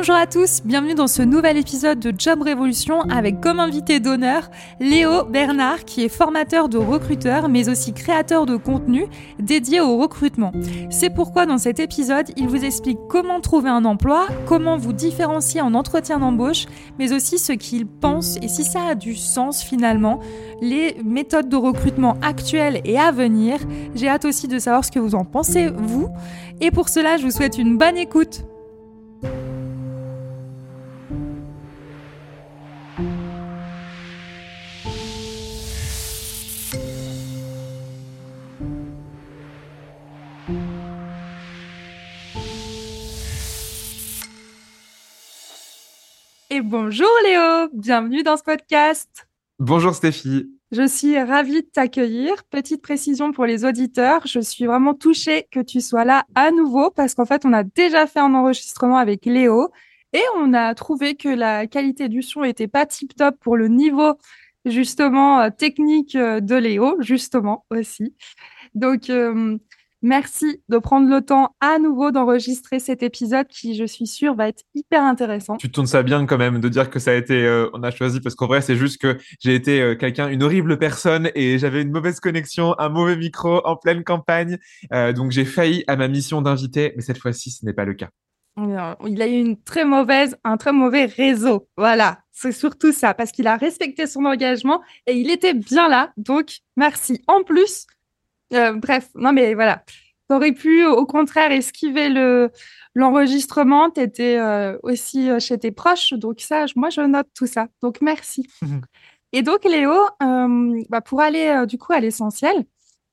Bonjour à tous, bienvenue dans ce nouvel épisode de Job Révolution avec comme invité d'honneur Léo Bernard qui est formateur de recruteurs mais aussi créateur de contenu dédié au recrutement. C'est pourquoi dans cet épisode, il vous explique comment trouver un emploi, comment vous différencier en entretien d'embauche, mais aussi ce qu'il pense et si ça a du sens finalement, les méthodes de recrutement actuelles et à venir. J'ai hâte aussi de savoir ce que vous en pensez vous. Et pour cela, je vous souhaite une bonne écoute. Et bonjour Léo, bienvenue dans ce podcast. Bonjour Stéphie. Je suis ravie de t'accueillir. Petite précision pour les auditeurs, je suis vraiment touchée que tu sois là à nouveau parce qu'en fait, on a déjà fait un enregistrement avec Léo et on a trouvé que la qualité du son était pas tip top pour le niveau justement euh, technique euh, de Léo, justement aussi. Donc, euh, Merci de prendre le temps à nouveau d'enregistrer cet épisode qui, je suis sûre, va être hyper intéressant. Tu tournes ça bien quand même de dire que ça a été, euh, on a choisi parce qu'en vrai, c'est juste que j'ai été euh, quelqu'un, une horrible personne et j'avais une mauvaise connexion, un mauvais micro en pleine campagne. Euh, donc j'ai failli à ma mission d'invité, mais cette fois-ci, ce n'est pas le cas. Il a eu une très mauvaise, un très mauvais réseau. Voilà, c'est surtout ça, parce qu'il a respecté son engagement et il était bien là. Donc, merci. En plus, euh, bref, non mais voilà. T'aurais pu, au contraire, esquiver le l'enregistrement. T'étais euh, aussi euh, chez tes proches, donc ça, moi, je note tout ça. Donc merci. Et donc Léo, bah, pour aller du coup à l'essentiel.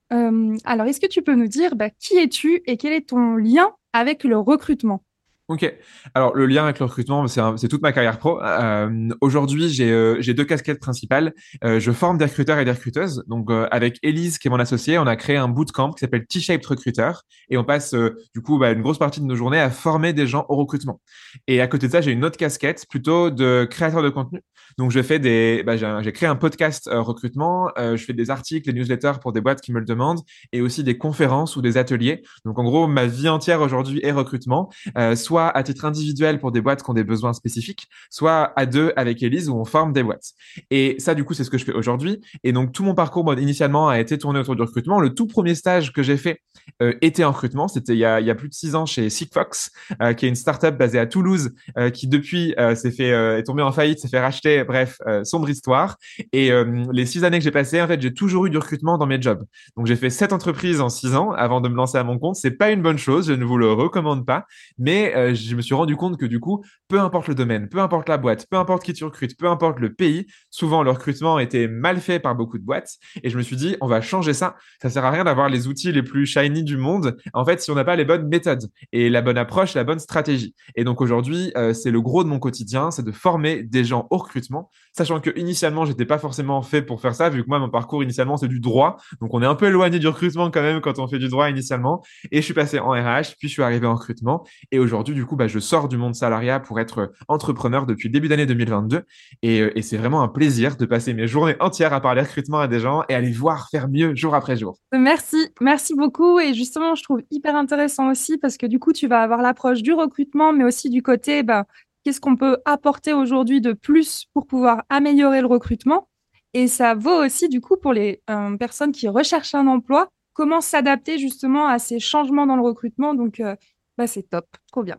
alors, est-ce que tu peux nous dire bah, qui es-tu et quel est ton lien avec le recrutement? Ok. Alors, le lien avec le recrutement, c'est toute ma carrière pro. Euh, Aujourd'hui, j'ai euh, deux casquettes principales. Euh, je forme des recruteurs et des recruteuses. Donc, euh, avec Elise, qui est mon associée, on a créé un bootcamp qui s'appelle T-Shaped Recruiter. Et on passe, euh, du coup, bah, une grosse partie de nos journées à former des gens au recrutement. Et à côté de ça, j'ai une autre casquette plutôt de créateur de contenu. Donc, je fais des, bah, j'ai créé un podcast recrutement. je fais des articles, des newsletters pour des boîtes qui me le demandent et aussi des conférences ou des ateliers. Donc, en gros, ma vie entière aujourd'hui est recrutement. soit soit à titre individuel pour des boîtes qui ont des besoins spécifiques, soit à deux avec Elise où on forme des boîtes. Et ça, du coup, c'est ce que je fais aujourd'hui. Et donc, tout mon parcours, initialement, a été tourné autour du recrutement. Le tout premier stage que j'ai fait euh, était en recrutement. C'était il, y a, plus de six ans chez Sigfox, euh, qui est une startup basée à Toulouse, euh, qui depuis s'est fait est tombée en faillite, s'est fait racheter. Bref, sombre histoire. Et les six années que j'ai passées, en fait, j'ai toujours eu du recrutement dans mes jobs. Donc, j'ai fait sept entreprises en six ans avant de me lancer à mon compte. C'est pas une bonne chose, je ne vous le recommande pas. Mais euh, je me suis rendu compte que du coup, peu importe le domaine, peu importe la boîte, peu importe qui tu recrutes, peu importe le pays, souvent le recrutement était mal fait par beaucoup de boîtes. Et je me suis dit, on va changer ça. Ça sert à rien d'avoir les outils les plus shiny du monde. En fait, si on n'a pas les bonnes méthodes et la bonne approche, la bonne stratégie. Et donc aujourd'hui, euh, c'est le gros de mon quotidien, c'est de former des gens au recrutement, sachant que initialement, j'étais pas forcément fait pour faire ça, vu que moi, mon parcours initialement, c'est du droit. Donc on est un peu éloigné du recrutement quand même quand on fait du droit initialement. Et je suis passé en RH, puis je suis arrivé en recrutement. Et aujourd'hui, du coup, bah, je sors du monde salariat pour être entrepreneur depuis le début d'année 2022. Et, euh, et c'est vraiment un plaisir de passer mes journées entières à parler recrutement à des gens et à les voir faire mieux jour après jour. Merci, merci beaucoup. Et justement, je trouve hyper intéressant aussi parce que du coup, tu vas avoir l'approche du recrutement, mais aussi du côté, bah, qu'est-ce qu'on peut apporter aujourd'hui de plus pour pouvoir améliorer le recrutement. Et ça vaut aussi du coup pour les euh, personnes qui recherchent un emploi, comment s'adapter justement à ces changements dans le recrutement. Donc, euh, bah, c'est top, trop bien.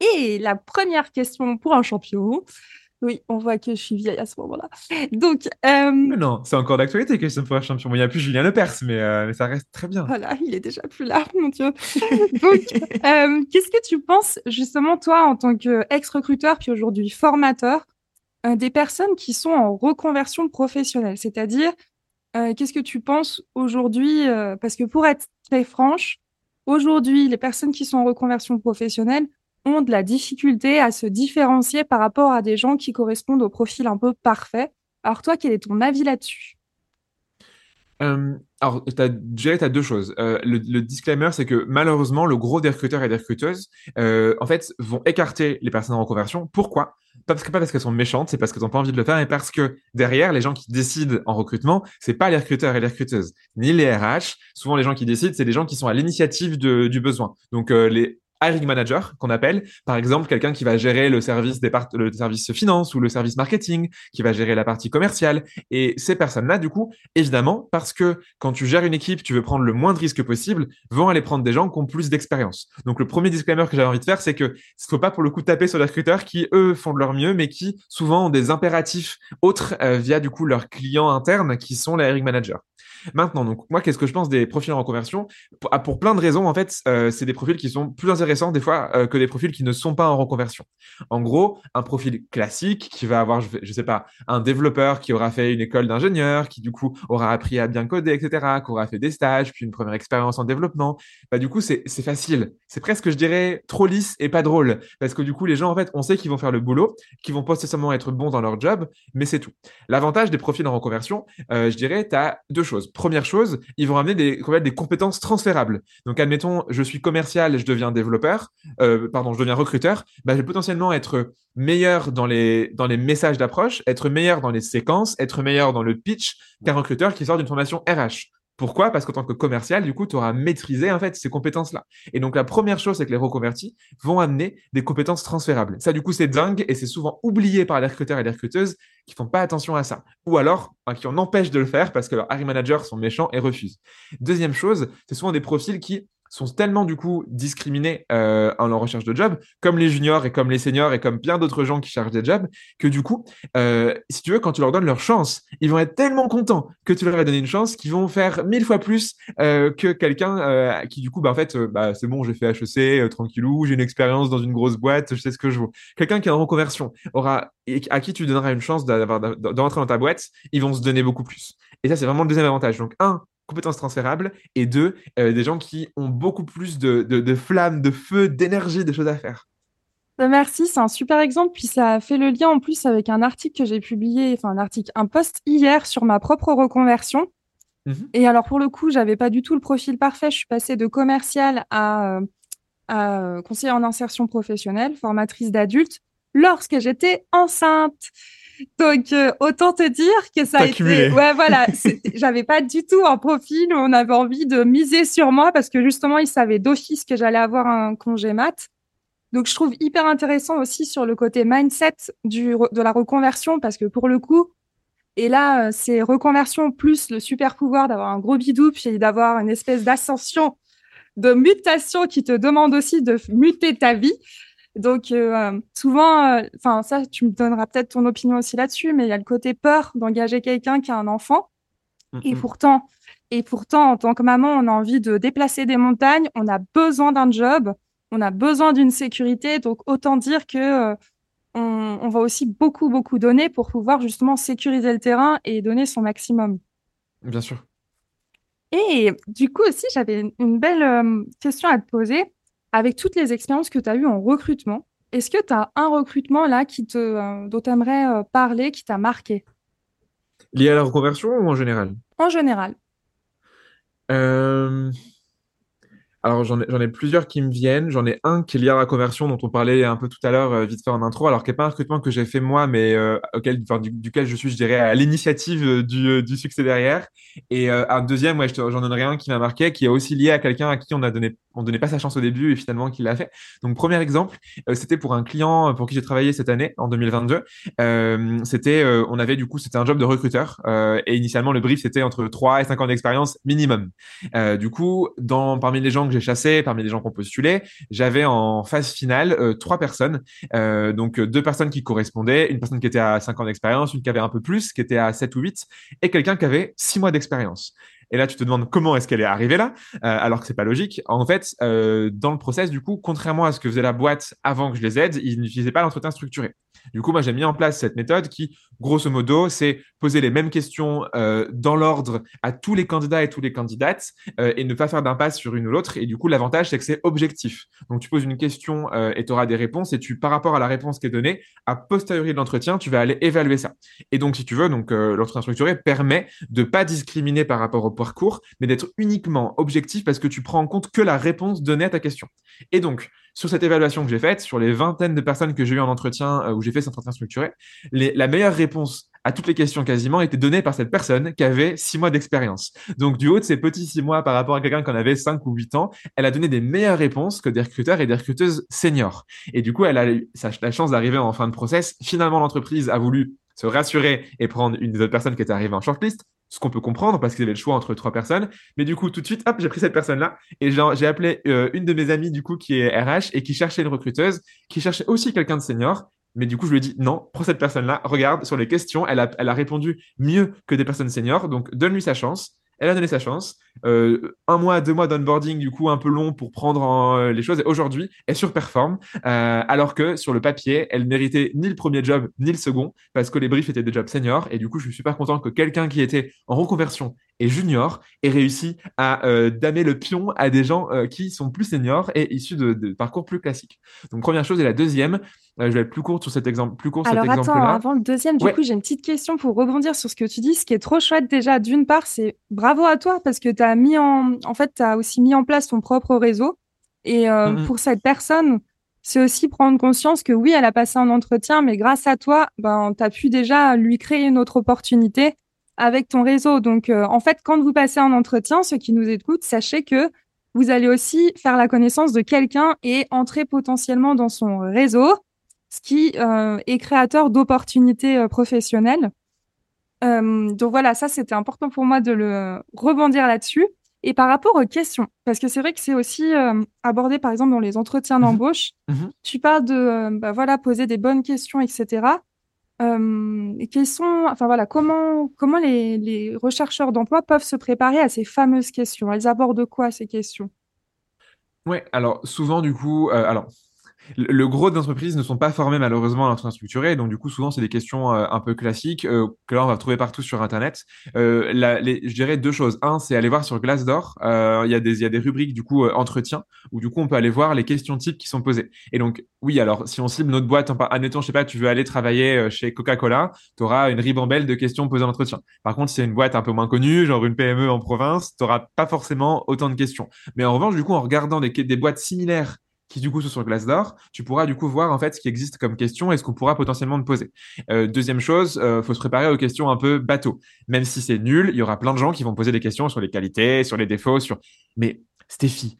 Et la première question pour un champion, Oui, on voit que je suis vieille à ce moment-là. Donc, euh, non, c'est encore d'actualité que pour champion. Bon, il n'y a plus Julien Lepers, mais, euh, mais ça reste très bien. Voilà, il est déjà plus là, mon Dieu. Donc, euh, qu'est-ce que tu penses, justement, toi, en tant qu'ex-recruteur, puis aujourd'hui formateur, des personnes qui sont en reconversion professionnelle? C'est-à-dire, qu'est-ce que tu penses aujourd'hui Parce que pour être très franche, aujourd'hui, les personnes qui sont en reconversion professionnelle, ont de la difficulté à se différencier par rapport à des gens qui correspondent au profil un peu parfait. Alors toi, quel est ton avis là-dessus? Euh, alors, as, tu as deux choses. Euh, le, disclaimer, c'est que malheureusement, le gros des recruteurs et des recruteuses, euh, en fait, vont écarter les personnes en reconversion. Pourquoi? Pas parce, que, pas parce qu'elles sont méchantes, c'est parce qu'elles n'ont pas envie de le faire, mais parce que derrière, les gens qui décident en recrutement, c'est pas les recruteurs et les recruteuses, ni les RH. Souvent, les gens qui décident, c'est les gens qui sont à l'initiative du besoin. Donc, les hiring manager qu'on appelle, par exemple quelqu'un qui va gérer le service des le service finance ou le service marketing, qui va gérer la partie commerciale. Et ces personnes-là, du coup, évidemment, parce que quand tu gères une équipe, tu veux prendre le moins de risques possible, vont aller prendre des gens qui ont plus d'expérience. Donc le premier disclaimer que j'avais envie de faire, c'est que ne faut pas pour le coup taper sur les recruteurs qui eux font de leur mieux, mais qui souvent ont des impératifs autres euh, via du coup leurs clients internes qui sont les hiring managers. Maintenant, donc moi, qu'est-ce que je pense des profils en reconversion? Pour, ah, pour plein de raisons, en fait, euh, c'est des profils qui sont plus intéressants des fois euh, que des profils qui ne sont pas en reconversion. En gros, un profil classique qui va avoir, je, sais pas, un développeur qui aura fait une école d'ingénieur, qui du coup aura appris à bien coder, etc., qui aura fait des stages, puis une première expérience en développement. Bah du coup, c'est facile. C'est presque, je dirais, trop lisse et pas drôle, parce que du coup, les gens, en fait, on sait qu'ils vont faire le boulot, qu'ils vont nécessairement être bons dans leur job, mais c'est tout. L'avantage des profils en reconversion, euh, je dirais, tu as deux choses première chose, ils vont amener des, compétences transférables. Donc, admettons, je suis commercial et je deviens développeur, euh, pardon, je deviens recruteur, bah, je vais potentiellement être meilleur dans les, dans les messages d'approche, être meilleur dans les séquences, être meilleur dans le pitch qu'un recruteur qui sort d'une formation RH. Pourquoi? Parce qu'en tant que commercial, du coup, tu auras maîtrisé en fait ces compétences-là. Et donc la première chose, c'est que les reconvertis vont amener des compétences transférables. Ça, du coup, c'est dingue et c'est souvent oublié par les recruteurs et les recruteuses qui font pas attention à ça. Ou alors qui en empêchent de le faire parce que leurs hiring managers sont méchants et refusent. Deuxième chose, c'est souvent des profils qui sont tellement du coup discriminés euh, en leur recherche de job, comme les juniors et comme les seniors et comme plein d'autres gens qui cherchent des jobs, que du coup, euh, si tu veux, quand tu leur donnes leur chance, ils vont être tellement contents que tu leur as donné une chance qu'ils vont faire mille fois plus euh, que quelqu'un qui du coup, bah, en fait, bah, c'est bon, j'ai fait HEC, tranquillou, j'ai une expérience dans une grosse boîte, je sais ce que je veux. Quelqu'un qui est en reconversion aura à qui tu donneras une chance d'entrer dans ta boîte, ils vont se donner beaucoup plus. Et ça, c'est vraiment le deuxième avantage. Donc, un, compétences transférables, et deux, euh, des gens qui ont beaucoup plus de, de, flammes, de feu, d'énergie, de choses à faire. Bah, merci, c'est un super exemple. Puis ça a fait le lien en plus avec un article que j'ai publié, enfin un article, un post hier sur ma propre reconversion. Mhm. Et alors pour le coup, j'avais pas du tout le profil parfait. Je suis passée de commercial à, à conseiller en insertion professionnelle, formatrice d'adultes, lorsque j'étais enceinte. Donc, euh, autant te dire que ça a été. Ouais, voilà. J'avais pas du tout un profil où on avait envie de miser sur moi parce que justement, ils savaient d'office que j'allais avoir un congé mat. Donc, je trouve hyper intéressant aussi sur le côté mindset du, de la reconversion parce que pour le coup, et là, euh, c'est reconversion plus le super pouvoir d'avoir un gros bidou puis d'avoir une espèce d'ascension, de mutation qui te demande aussi de muter ta vie. Donc euh, souvent, euh, ça, tu me donneras peut-être ton opinion aussi là-dessus, mais il y a le côté peur d'engager quelqu'un qui a un enfant. Et pourtant, et pourtant, en tant que maman, on a envie de déplacer des montagnes, on a besoin d'un job, on a besoin d'une sécurité. Donc autant dire que euh, on, on, va aussi beaucoup beaucoup donner pour pouvoir justement sécuriser le terrain et donner son maximum. Bien sûr. Et du coup aussi, j'avais une belle question à te poser avec toutes les expériences que tu as eues en recrutement, est-ce que tu as un recrutement là qui te, euh, dont tu aimerais euh, parler, qui t'a marqué? Lié à la reconversion ou en général? En général. Euh, alors j'en ai, plusieurs qui me viennent. J'en ai un qui est lié à la conversion dont on parlait un peu tout à l'heure, vite fait en intro, alors qui n'est pas un recrutement que j'ai fait moi, mais auquel, duquel je suis, je dirais, à l'initiative du, du, succès derrière. Et un deuxième, ouais, j'en donnerai un qui m'a marqué, qui est aussi lié à quelqu'un à qui on a donné on donnait pas sa chance au début et finalement qu'il l'a fait. Donc premier exemple, c'était pour un client pour qui j'ai travaillé cette année en 2022. c'était, on avait du coup, c'était un job de recruteur et initialement le brief c'était entre 3 et 5 ans d'expérience minimum. du coup, dans parmi les gens que j'ai chassés, parmi les gens qu'on postulait, j'avais en phase finale trois personnes. donc deux personnes qui correspondaient, une personne qui était à 5 ans d'expérience, une qui avait un peu plus, qui était à 7 ou 8, et quelqu'un qui avait 6 mois d'expérience. Et là, tu te demandes comment est-ce qu'elle est arrivée là, euh, alors que c'est pas logique. En fait, euh, dans le process, du coup, contrairement à ce que faisait la boîte avant que je les aide, ils n'utilisaient pas l'entretien structuré. Du coup, moi, j'ai mis en place cette méthode qui, grosso modo, c'est poser les mêmes questions euh, dans l'ordre à tous les candidats et tous les candidates euh, et ne pas faire d'impasse sur une ou l'autre. Et du coup, l'avantage, c'est que c'est objectif. Donc, tu poses une question euh, et tu auras des réponses et tu, par rapport à la réponse qui est donnée, à posteriori de l'entretien, tu vas aller évaluer ça. Et donc, si tu veux, donc l'entretien structuré permet de pas discriminer par rapport au parcours, mais d'être uniquement objectif parce que tu prends en compte que la réponse donnée à ta question. Et donc, sur cette évaluation que j'ai faite, sur les vingtaines de personnes que j'ai eues en entretien, euh, où j'ai fait cet entretien structuré, la meilleure réponse à toutes les questions quasiment était donnée par cette personne qui avait six mois d'expérience. Donc, du haut de ces petits six mois par rapport à quelqu'un qui en avait cinq ou huit ans, elle a donné des meilleures réponses que des recruteurs et des recruteuses seniors. Et du coup, elle a eu la chance d'arriver en fin de process. Finalement, l'entreprise a voulu se rassurer et prendre une des autres personnes qui était arrivée en shortlist ce qu'on peut comprendre parce qu'ils avaient le choix entre trois personnes. Mais du coup, tout de suite, hop, j'ai pris cette personne-là et j'ai appelé euh, une de mes amies du coup qui est RH et qui cherchait une recruteuse, qui cherchait aussi quelqu'un de senior. Mais du coup, je lui ai dit non, prends cette personne-là, regarde sur les questions, elle a, elle a répondu mieux que des personnes seniors, donc donne-lui sa chance. Elle a donné sa chance. Euh, un mois, deux mois d'onboarding, du coup, un peu long pour prendre en, les choses. Et aujourd'hui, elle surperforme. Euh, alors que sur le papier, elle méritait ni le premier job, ni le second, parce que les briefs étaient des jobs seniors. Et du coup, je suis super content que quelqu'un qui était en reconversion et junior ait réussi à euh, damer le pion à des gens euh, qui sont plus seniors et issus de, de, parcours plus classiques. Donc, première chose. Et la deuxième, euh, je vais être plus court sur cet exemple, plus court Alors, cet exemple-là. attends, avant le deuxième, du coup, j'ai une petite question pour rebondir sur ce que tu dis. Ce qui est trop chouette déjà, d'une part, c'est bravo à toi parce que tu as mis en, en fait, tu as aussi mis en place ton propre réseau. Et euh, pour cette personne, c'est aussi prendre conscience que oui, elle a passé un entretien, mais grâce à toi, ben, tu as pu déjà lui créer une autre opportunité avec ton réseau. Donc, euh, en fait, quand vous passez un entretien, ceux qui nous écoutent, sachez que vous allez aussi faire la connaissance de quelqu'un et entrer potentiellement dans son réseau, ce qui euh, est créateur d'opportunités euh, professionnelles. Donc voilà, ça, c'était important pour moi de le rebondir là-dessus. Et par rapport aux questions, parce que c'est vrai que c'est aussi euh, abordé, par exemple, dans les entretiens d'embauche, mmh mh. tu parles de euh, bah, voilà, poser des bonnes questions, etc. Sont, enfin voilà, comment, comment les, les rechercheurs d'emploi peuvent se préparer à ces fameuses questions? Elles abordent quoi ces questions? Ouais, alors souvent du coup, euh, le gros des entreprises ne sont pas formées malheureusement à l'entretien structuré, donc du coup souvent c'est des questions euh, un peu classiques euh, que là on va trouver partout sur internet. Euh, je dirais deux choses. Un, c'est aller voir sur Glassdoor. Il y a des il y a des rubriques du coup entretien où du coup on peut aller voir les questions types qui sont posées. Et donc oui, alors si on cible notre boîte, admettons je sais pas, tu veux aller travailler chez Coca-Cola, tu auras une ribambelle de questions posées en entretien. Par contre, si c'est une boîte un peu moins connue, genre une PME en province, tu n'auras pas forcément autant de questions. Mais en revanche, du coup, en regardant des, des boîtes similaires qui du coup sont sur Glassdoor, tu pourras du coup voir en fait ce qui existe comme question et ce qu'on pourra potentiellement te poser. Euh, deuxième chose, euh, faut se préparer aux questions un peu bateau. Même si c'est nul, il y aura plein de gens qui vont poser des questions sur les qualités, sur les défauts, sur. Mais Stéphie,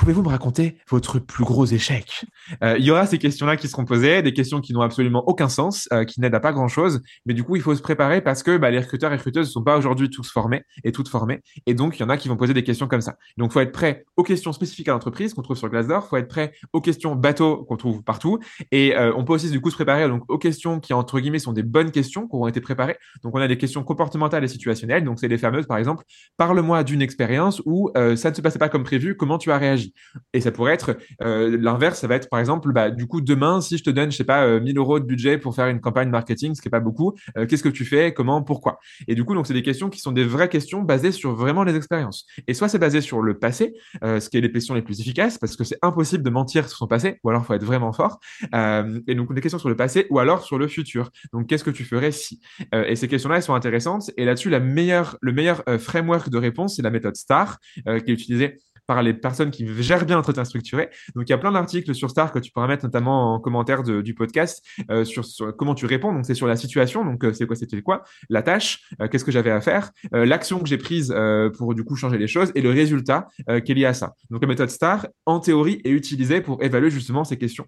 Pouvez-vous me raconter votre plus gros échec? Euh, Il y aura ces questions-là qui seront posées, des questions qui n'ont absolument aucun sens, euh, qui n'aident à pas grand-chose, mais du coup, il faut se préparer parce que bah, les recruteurs et recruteuses ne sont pas aujourd'hui tous formés et toutes formées, et donc il y en a qui vont poser des questions comme ça. Donc, faut être prêt aux questions spécifiques à l'entreprise qu'on trouve sur Glassdoor, faut être prêt aux questions bateau qu'on trouve partout, et euh, on peut aussi du coup se préparer donc aux questions qui entre guillemets sont des bonnes questions qui auront été préparées. Donc, on a des questions comportementales et situationnelles, donc c'est les fameuses par exemple, parle-moi d'une expérience où ça ne se passait pas comme prévu, comment tu as réagi? Et ça pourrait être euh, l'inverse, ça va être par exemple, bah, du coup, demain, si je te donne, je sais pas, euh, 1000 euros de budget pour faire une campagne marketing, ce qui est pas beaucoup, euh, qu'est-ce que tu fais, comment, pourquoi? Et du coup, donc c'est des questions qui sont des vraies questions basées sur vraiment les expériences. Et soit c'est basé sur le passé, euh, ce qui est les questions les plus efficaces, parce que c'est impossible de mentir sur son passé, ou alors faut être vraiment fort. Et donc des questions sur le passé, ou alors sur le futur. Donc qu'est-ce que tu ferais si? Et ces questions-là, elles sont intéressantes. Et là-dessus, la meilleure, le meilleur framework de réponse, c'est la méthode STAR, qui est utilisée par les personnes qui gèrent bien l'entretien structuré. Donc, il y a plein d'articles sur Star que tu pourras mettre notamment en commentaire du podcast euh, sur, comment tu réponds. Donc, c'est sur la situation. Donc, euh, c'est quoi, c'était quoi? La tâche, euh, qu'est-ce que j'avais à faire, l'action que j'ai prise pour du coup changer les choses et le résultat qui est lié à ça. Donc, la méthode Star, en théorie, est utilisée pour évaluer justement ces questions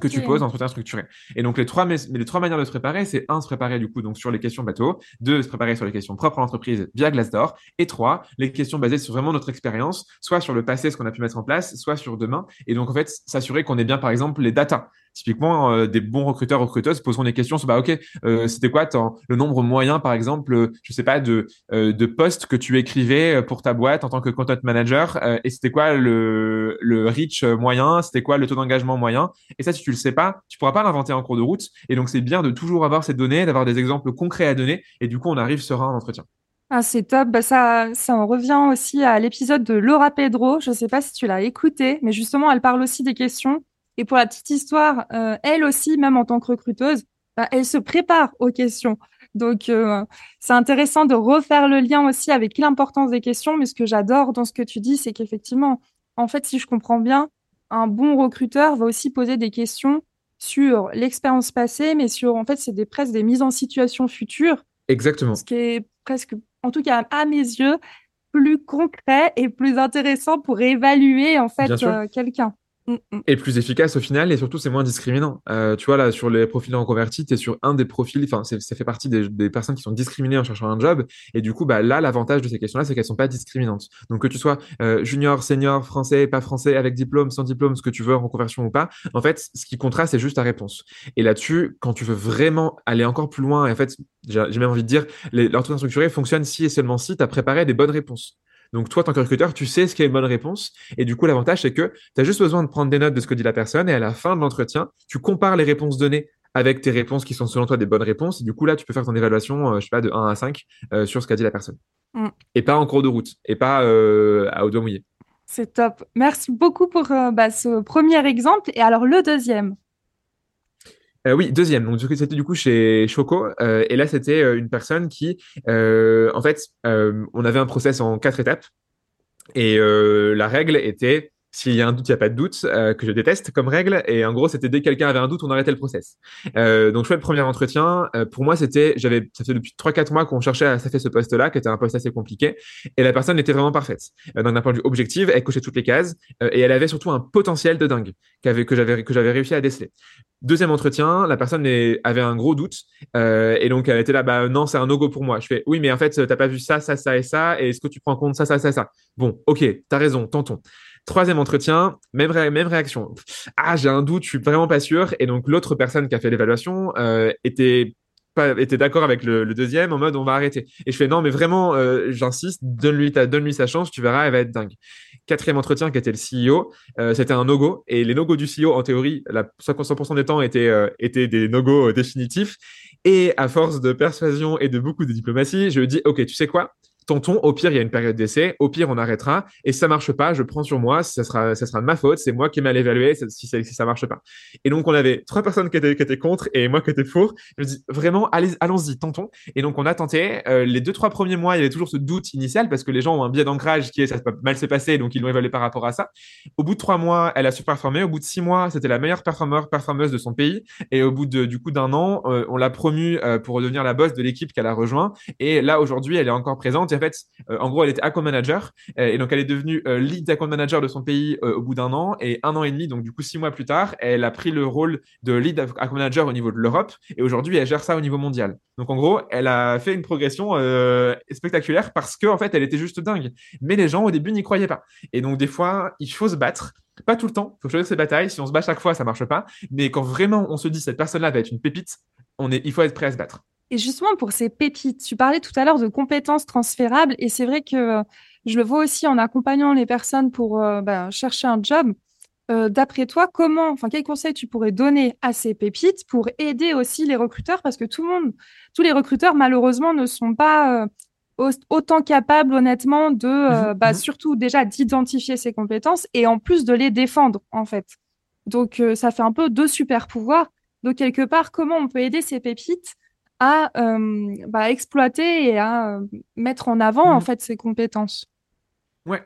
que tu poses en entretien structuré. Et donc les trois, mais les trois manières de se préparer, c'est un, se préparer du coup donc sur les questions bateau, deux, se préparer sur les questions propres à l'entreprise via Glassdoor, et trois, les questions basées sur vraiment notre expérience, soit sur le passé, ce qu'on a pu mettre en place, soit sur demain. Et donc en fait, s'assurer qu'on ait bien par exemple les data. Typiquement, euh, des bons recruteurs, recruteuses poseront des questions sur, bah, OK, euh, c'était quoi le nombre moyen, par exemple, euh, je sais pas, de, de postes que tu écrivais pour ta boîte en tant que content manager, et c'était quoi le, le reach moyen, c'était quoi le taux d'engagement moyen? Et ça, si tu le sais pas, tu pourras pas l'inventer en cours de route. Et donc, c'est bien de toujours avoir ces données, d'avoir des exemples concrets à donner, et du coup, on arrive serein en entretien. Ah, c'est top. Bah, ça, ça en revient aussi à l'épisode de Laura Pedro. Je ne sais pas si tu l'as écouté, mais justement, elle parle aussi des questions et pour la petite histoire, euh, elle aussi, même en tant que recruteuse, bah, elle se prépare aux questions. Donc, euh, c'est intéressant de refaire le lien aussi avec l'importance des questions. Mais ce que j'adore dans ce que tu dis, c'est qu'effectivement, en fait, si je comprends bien, un bon recruteur va aussi poser des questions sur l'expérience passée, mais sur, en fait, c'est des, presque des mises en situation futures. Exactement. Ce qui est presque, en tout cas à mes yeux, plus concret et plus intéressant pour évaluer, en fait, euh, quelqu'un. Mm, mm. Et plus efficace au final, et surtout c'est moins discriminant. Euh, tu vois, là, sur les profils reconvertis, tu es sur un des profils, enfin, ça fait partie des, personnes qui sont discriminées en cherchant un job. Et du coup, bah, là, l'avantage de ces questions-là, c'est qu'elles sont pas discriminantes. Donc, que tu sois euh, junior, senior, français, pas français, avec diplôme, sans diplôme, ce que tu veux, en reconversion ou pas, en fait, ce qui comptera, c'est juste ta réponse. Et là-dessus, quand tu veux vraiment aller encore plus loin, et en fait, j'ai même envie de dire, l'entretien structuré fonctionne si et seulement si tu as préparé des bonnes réponses. Donc, toi, tant que recruteur, tu sais ce qui est une bonne réponse. Et du coup, l'avantage, c'est que tu as juste besoin de prendre des notes de ce que dit la personne. Et à la fin de l'entretien, tu compares les réponses données avec tes réponses qui sont selon toi des bonnes réponses. Et du coup, là, tu peux faire ton évaluation, euh, je sais pas, de 1 à 5 euh, sur ce qu'a dit la personne. Mm. Et pas en cours de route. Et pas euh, à haut doigt mouillé. C'est top. Merci beaucoup pour bah, ce premier exemple. Et alors, le deuxième euh, oui, deuxième. Donc, c'était du coup chez Choco. Euh, et là, c'était euh, une personne qui, en fait, on avait un process en quatre étapes. Et la règle était s'il y a un doute, il n'y a pas de doute, euh, que je déteste comme règle. Et en gros, c'était dès que quelqu'un avait un doute, on arrêtait le process. Euh, donc, je fais le premier entretien. Euh, pour moi, c'était, j'avais, ça fait depuis 3-4 mois qu'on cherchait à fait ce poste-là, qui était un poste assez compliqué. Et la personne était vraiment parfaite. Euh, d'un point de vue objectif, elle cochait toutes les cases. Euh, et elle avait surtout un potentiel de dingue que j'avais, que j'avais réussi à déceler. Deuxième entretien, la personne avait un gros doute. et donc, elle était là, bah, non, c'est un no-go pour moi. Je fais, oui, mais en fait, t'as pas vu ça, ça, ça et ça. Et est-ce que tu prends en compte ça, ça, ça, ça? Bon, ok, t'as raison, tentons. Troisième entretien, même, même réaction. Ah, j'ai un doute, je suis vraiment pas sûr. Et donc l'autre personne qui a fait l'évaluation euh, était était d'accord avec le, deuxième en mode on va arrêter. Et je fais non mais vraiment euh, j'insiste, donne-lui donne-lui sa chance, tu verras, elle va être dingue. Quatrième entretien qui était le CEO, euh, c'était un no-go et les no-go du CEO en théorie, la 50% des temps étaient étaient des no-go définitifs. Et à force de persuasion et de beaucoup de diplomatie, je lui dis ok tu sais quoi, Tonton, au pire, il y a une période d'essai. Au pire, on arrêtera. Et si ça marche pas, je prends sur moi. Ça sera, ça sera de ma faute. C'est moi qui ai mal évalué si, ça, si ça marche pas. Et donc, on avait trois personnes qui étaient, qui étaient contre et moi qui étais pour. Je me dis, vraiment, allons-y, tentons. Et donc, on a tenté. Euh, les deux, trois premiers mois, il y avait toujours ce doute initial parce que les gens ont un biais d'ancrage qui est, ça mal se passer. Donc, ils l'ont évalué par rapport à ça. Au bout de trois mois, elle a su performer. Au bout de six mois, c'était la meilleure performeur, performeuse de son pays. Et au bout de, du coup, d'un an, euh, on l'a promue euh, pour devenir la boss de l'équipe qu'elle a rejoint. Et là, aujourd'hui, elle est encore présente. Et en gros, elle était account manager euh, et donc elle est devenue euh, lead account manager de son pays euh, au bout d'un an et un an et demi, donc du coup six mois plus tard, elle a pris le rôle de lead account manager au niveau de l'Europe et aujourd'hui elle gère ça au niveau mondial. Donc en gros, elle a fait une progression spectaculaire parce que en fait elle était juste dingue. Mais les gens au début n'y croyaient pas. Et donc des fois, il faut se battre. Pas tout le temps, il faut choisir ses batailles. Si on se bat chaque fois, ça marche pas. Mais quand vraiment on se dit cette personne-là va être une pépite, on est, il faut être prêt à se battre. Et justement, pour ces pépites, tu parlais tout à l'heure de compétences transférables, et c'est vrai que euh, je le vois aussi en accompagnant les personnes pour euh, bah, chercher un job. Euh, d'après toi, comment, enfin, quels conseils tu pourrais donner à ces pépites pour aider aussi les recruteurs? Parce que tout le monde, tous les recruteurs, malheureusement, ne sont pas autant capables, honnêtement, de, mmh bah, mmh surtout déjà d'identifier ces compétences et en plus de les défendre, en fait. Donc, ça fait un peu deux super pouvoirs. Donc, quelque part, comment on peut aider ces pépites à euh, bah, exploiter et à euh, mettre en avant en mmh. fait ses compétences. Ouais.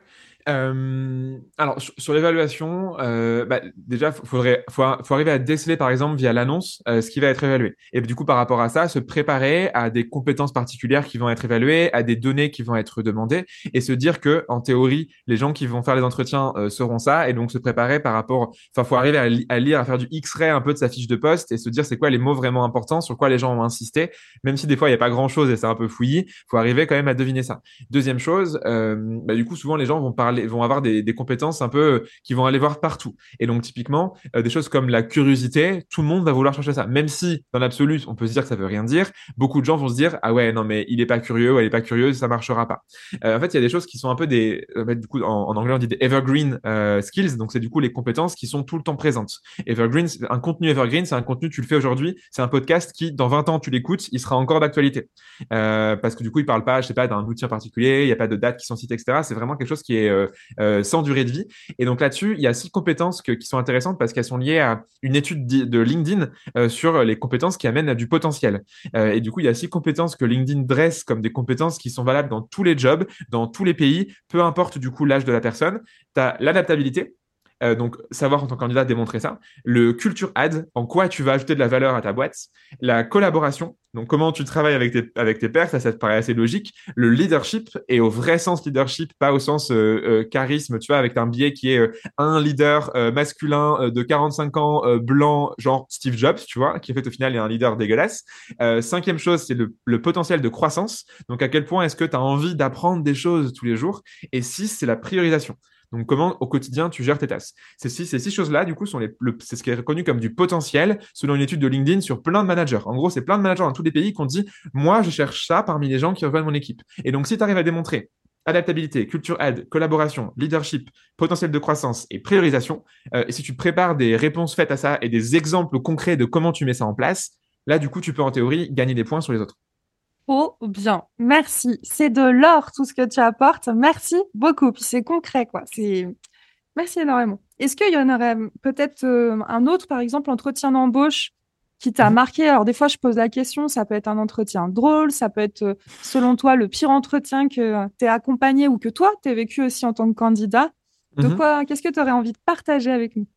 Euh, alors, sur, l'évaluation, euh, bah, déjà, il faudrait, faut, faut, arriver à déceler, par exemple, via l'annonce, euh, ce qui va être évalué. Et du coup, par rapport à ça, se préparer à des compétences particulières qui vont être évaluées, à des données qui vont être demandées, et se dire que, en théorie, les gens qui vont faire les entretiens seront ça, et donc se préparer par rapport, enfin, faut arriver à, lire, à faire du X-ray un peu de sa fiche de poste, et se dire c'est quoi les mots vraiment importants, sur quoi les gens vont insister, même si des fois il n'y a pas grand-chose et c'est un peu fouillis, faut arriver quand même à deviner ça. Deuxième chose, bah, du coup, souvent les gens vont parler, vont avoir des, compétences un peu euh, qui vont aller voir partout. Et donc typiquement, euh, des choses comme la curiosité, tout le monde va vouloir chercher ça. Même si dans l'absolu, on peut se dire que ça veut rien dire, beaucoup de gens vont se dire ah ouais non mais il est pas curieux elle est pas curieuse, ça marchera pas. Euh, en fait, il y a des choses qui sont un peu des, coup en, anglais on dit des evergreen skills, donc c'est du coup les compétences qui sont tout le temps présentes. Evergreen, un contenu evergreen, c'est un contenu tu le fais aujourd'hui, c'est un podcast qui dans 20 ans tu l'écoutes, il sera encore d'actualité parce que du coup il parle pas, je sais pas d'un outil en particulier, il y a pas de dates qui sont citées, etc. C'est vraiment quelque chose qui est sans durée de vie. Et donc là-dessus, il y a six compétences qui sont intéressantes parce qu'elles sont liées à une étude de LinkedIn euh, sur les compétences qui amènent à du potentiel. Euh, et du coup, il y a six compétences que LinkedIn dresse comme des compétences qui sont valables dans tous les jobs, dans tous les pays, peu importe du coup l'âge de la personne. Tu as l'adaptabilité, euh, donc, savoir en tant que candidat démontrer ça. Le culture ad, en quoi tu vas ajouter de la valeur à ta boîte. La collaboration, donc comment tu travailles avec tes, avec tes pairs, ça, ça te paraît assez logique. Le leadership, et au vrai sens leadership, pas au sens euh, euh, charisme, tu vois, avec un biais qui est un leader masculin de 45 ans, blanc, genre Steve Jobs, tu vois, qui en fait au final est un leader dégueulasse. cinquième chose, c'est le, le, potentiel de croissance. Donc, à quel point est-ce que tu as envie d'apprendre des choses tous les jours? Et six, c'est la priorisation. Donc, comment au quotidien tu gères tes tasks. Ces six, choses-là, du coup, c'est ce qui est reconnu comme du potentiel selon une étude de LinkedIn sur plein de managers. En gros, c'est plein de managers dans tous les pays qui ont dit, moi, je cherche ça parmi les gens qui rejoignent mon équipe. Et donc, si tu arrives à démontrer adaptabilité, culture aide, collaboration, leadership, potentiel de croissance et priorisation, euh, et si tu prépares des réponses faites à ça et des exemples concrets de comment tu mets ça en place, là, du coup, tu peux en théorie gagner des points sur les autres. Oh bien, merci. C'est de l'or tout ce que tu apportes. Merci beaucoup. Puis c'est concret, quoi. C'est merci énormément. Est-ce qu'il y en aurait peut-être euh, un autre, par exemple, entretien d'embauche qui t'a marqué? Alors des fois, je pose la question. Ça peut être un entretien drôle, ça peut être, euh, selon toi, le pire entretien que tu es accompagné ou que toi, tu as vécu aussi en tant que candidat. De mmh quoi Qu'est-ce que tu aurais envie de partager avec nous?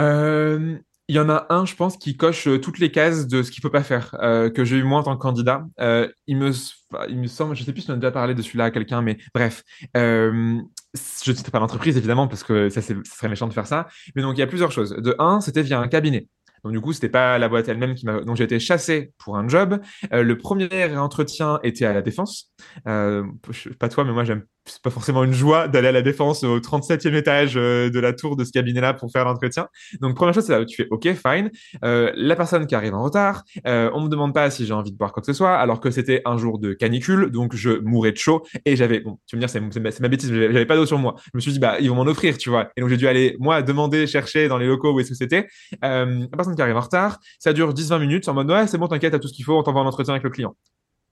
Euh, il y en a un, je pense, qui coche euh, toutes les cases de ce qu'il faut pas faire, euh, que j'ai eu moi en tant que candidat. Euh, il me, semble, je sais plus si on a déjà parlé de celui-là à quelqu'un, mais bref, je ne cite pas l'entreprise évidemment parce que ça, serait méchant de faire ça. Mais donc il y a plusieurs choses. De un, c'était via un cabinet. Donc du coup, c'était pas la boîte elle-même qui m'a. Donc j'ai été chassé pour un job. Le premier entretien était à la défense. Pas toi, mais moi j'aime. C'est pas forcément une joie d'aller à la défense au 37e étage euh, de la tour de ce cabinet-là pour faire l'entretien. Donc première chose, c'est là où tu fais OK, fine. Euh, la personne qui arrive en retard, euh, on me demande pas si j'ai envie de boire quoi que ce soit, alors que c'était un jour de canicule, donc je mourais de chaud et j'avais. Bon, tu me dire, c'est ma, bêtise, j'avais pas d'eau sur moi. Je me suis dit bah ils vont m'en offrir, tu vois. Et donc j'ai dû aller moi demander, chercher dans les locaux où est-ce que c'était. Euh, qui arrive en retard. Ça dure 10-20 minutes en mode ouais, c'est bon, t'inquiète, t'as tout ce qu'il faut, on t'envoie un entretien avec le client.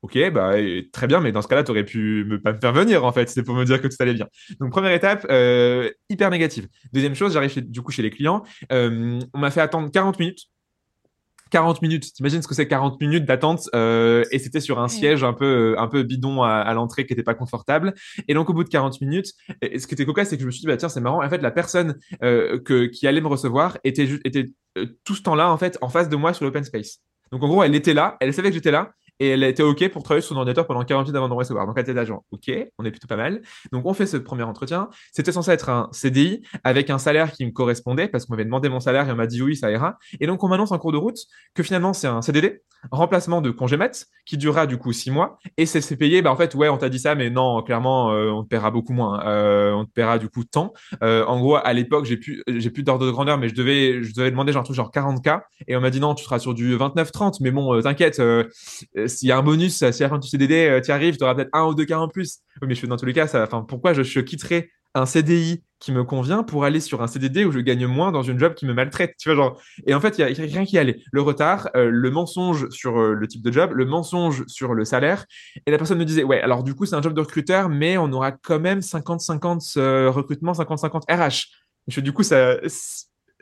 Ok, bah très bien, mais dans ce cas-là, tu aurais pu me, pas me faire venir en fait, c'était pour me dire que tout allait bien. Donc première étape, euh, hyper négative. Deuxième chose, j'arrive du coup chez les clients, euh, on m'a fait attendre 40 minutes 40 minutes. T'imagines ce que c'est 40 minutes d'attente euh, et c'était sur un siège un peu un peu bidon à, à l'entrée qui était pas confortable. Et donc au bout de 40 minutes, et ce qui était cocasse, c'est que je me suis dit bah tiens c'est marrant. En fait la personne que qui allait me recevoir était était tout ce temps-là en fait en face de moi sur l'open space. Donc en gros elle était là, elle savait que j'étais là et elle était OK pour travailler sur son ordinateur pendant 40 minutes avant de recevoir. Donc, elle était d'agent. OK, on est plutôt pas mal. Donc, on fait ce premier entretien. C'était censé être un CDI avec un salaire qui me correspondait parce qu'on m'avait demandé mon salaire et on m'a dit oui, ça ira. Et donc, on m'annonce en cours de route que finalement, c'est un CDD, remplacement de congé mat, qui durera du coup six mois. Et c'est payé, bah, en fait, ouais, on t'a dit ça, mais non, clairement, euh, on te paiera beaucoup moins. Euh, on te paiera du coup tant. Euh, en gros, à l'époque, j'ai plus, j'ai plus d'ordre de grandeur, mais je devais, je devais demander genre, tout genre 40K. Et on m'a dit non, tu seras sur du 29-30. Mais bon, euh, t'inquiète, euh, s'il y a un bonus, si à la fin du CDD, tu arrives, tu auras peut-être un ou deux cas en plus. Mais je fais dans tous les cas, ça, pourquoi je, quitterais un CDI qui me convient pour aller sur un CDD où je gagne moins dans une job qui me maltraite. Tu vois, genre. Et en fait, il y a, rien qui allait. Le retard, euh, le mensonge sur euh, le type de job, le mensonge sur le salaire. Et la personne me disait, ouais, alors du coup, c'est un job de recruteur, mais on aura quand même 50-50 euh, recrutement, 50-50 RH. Je, du coup, ça,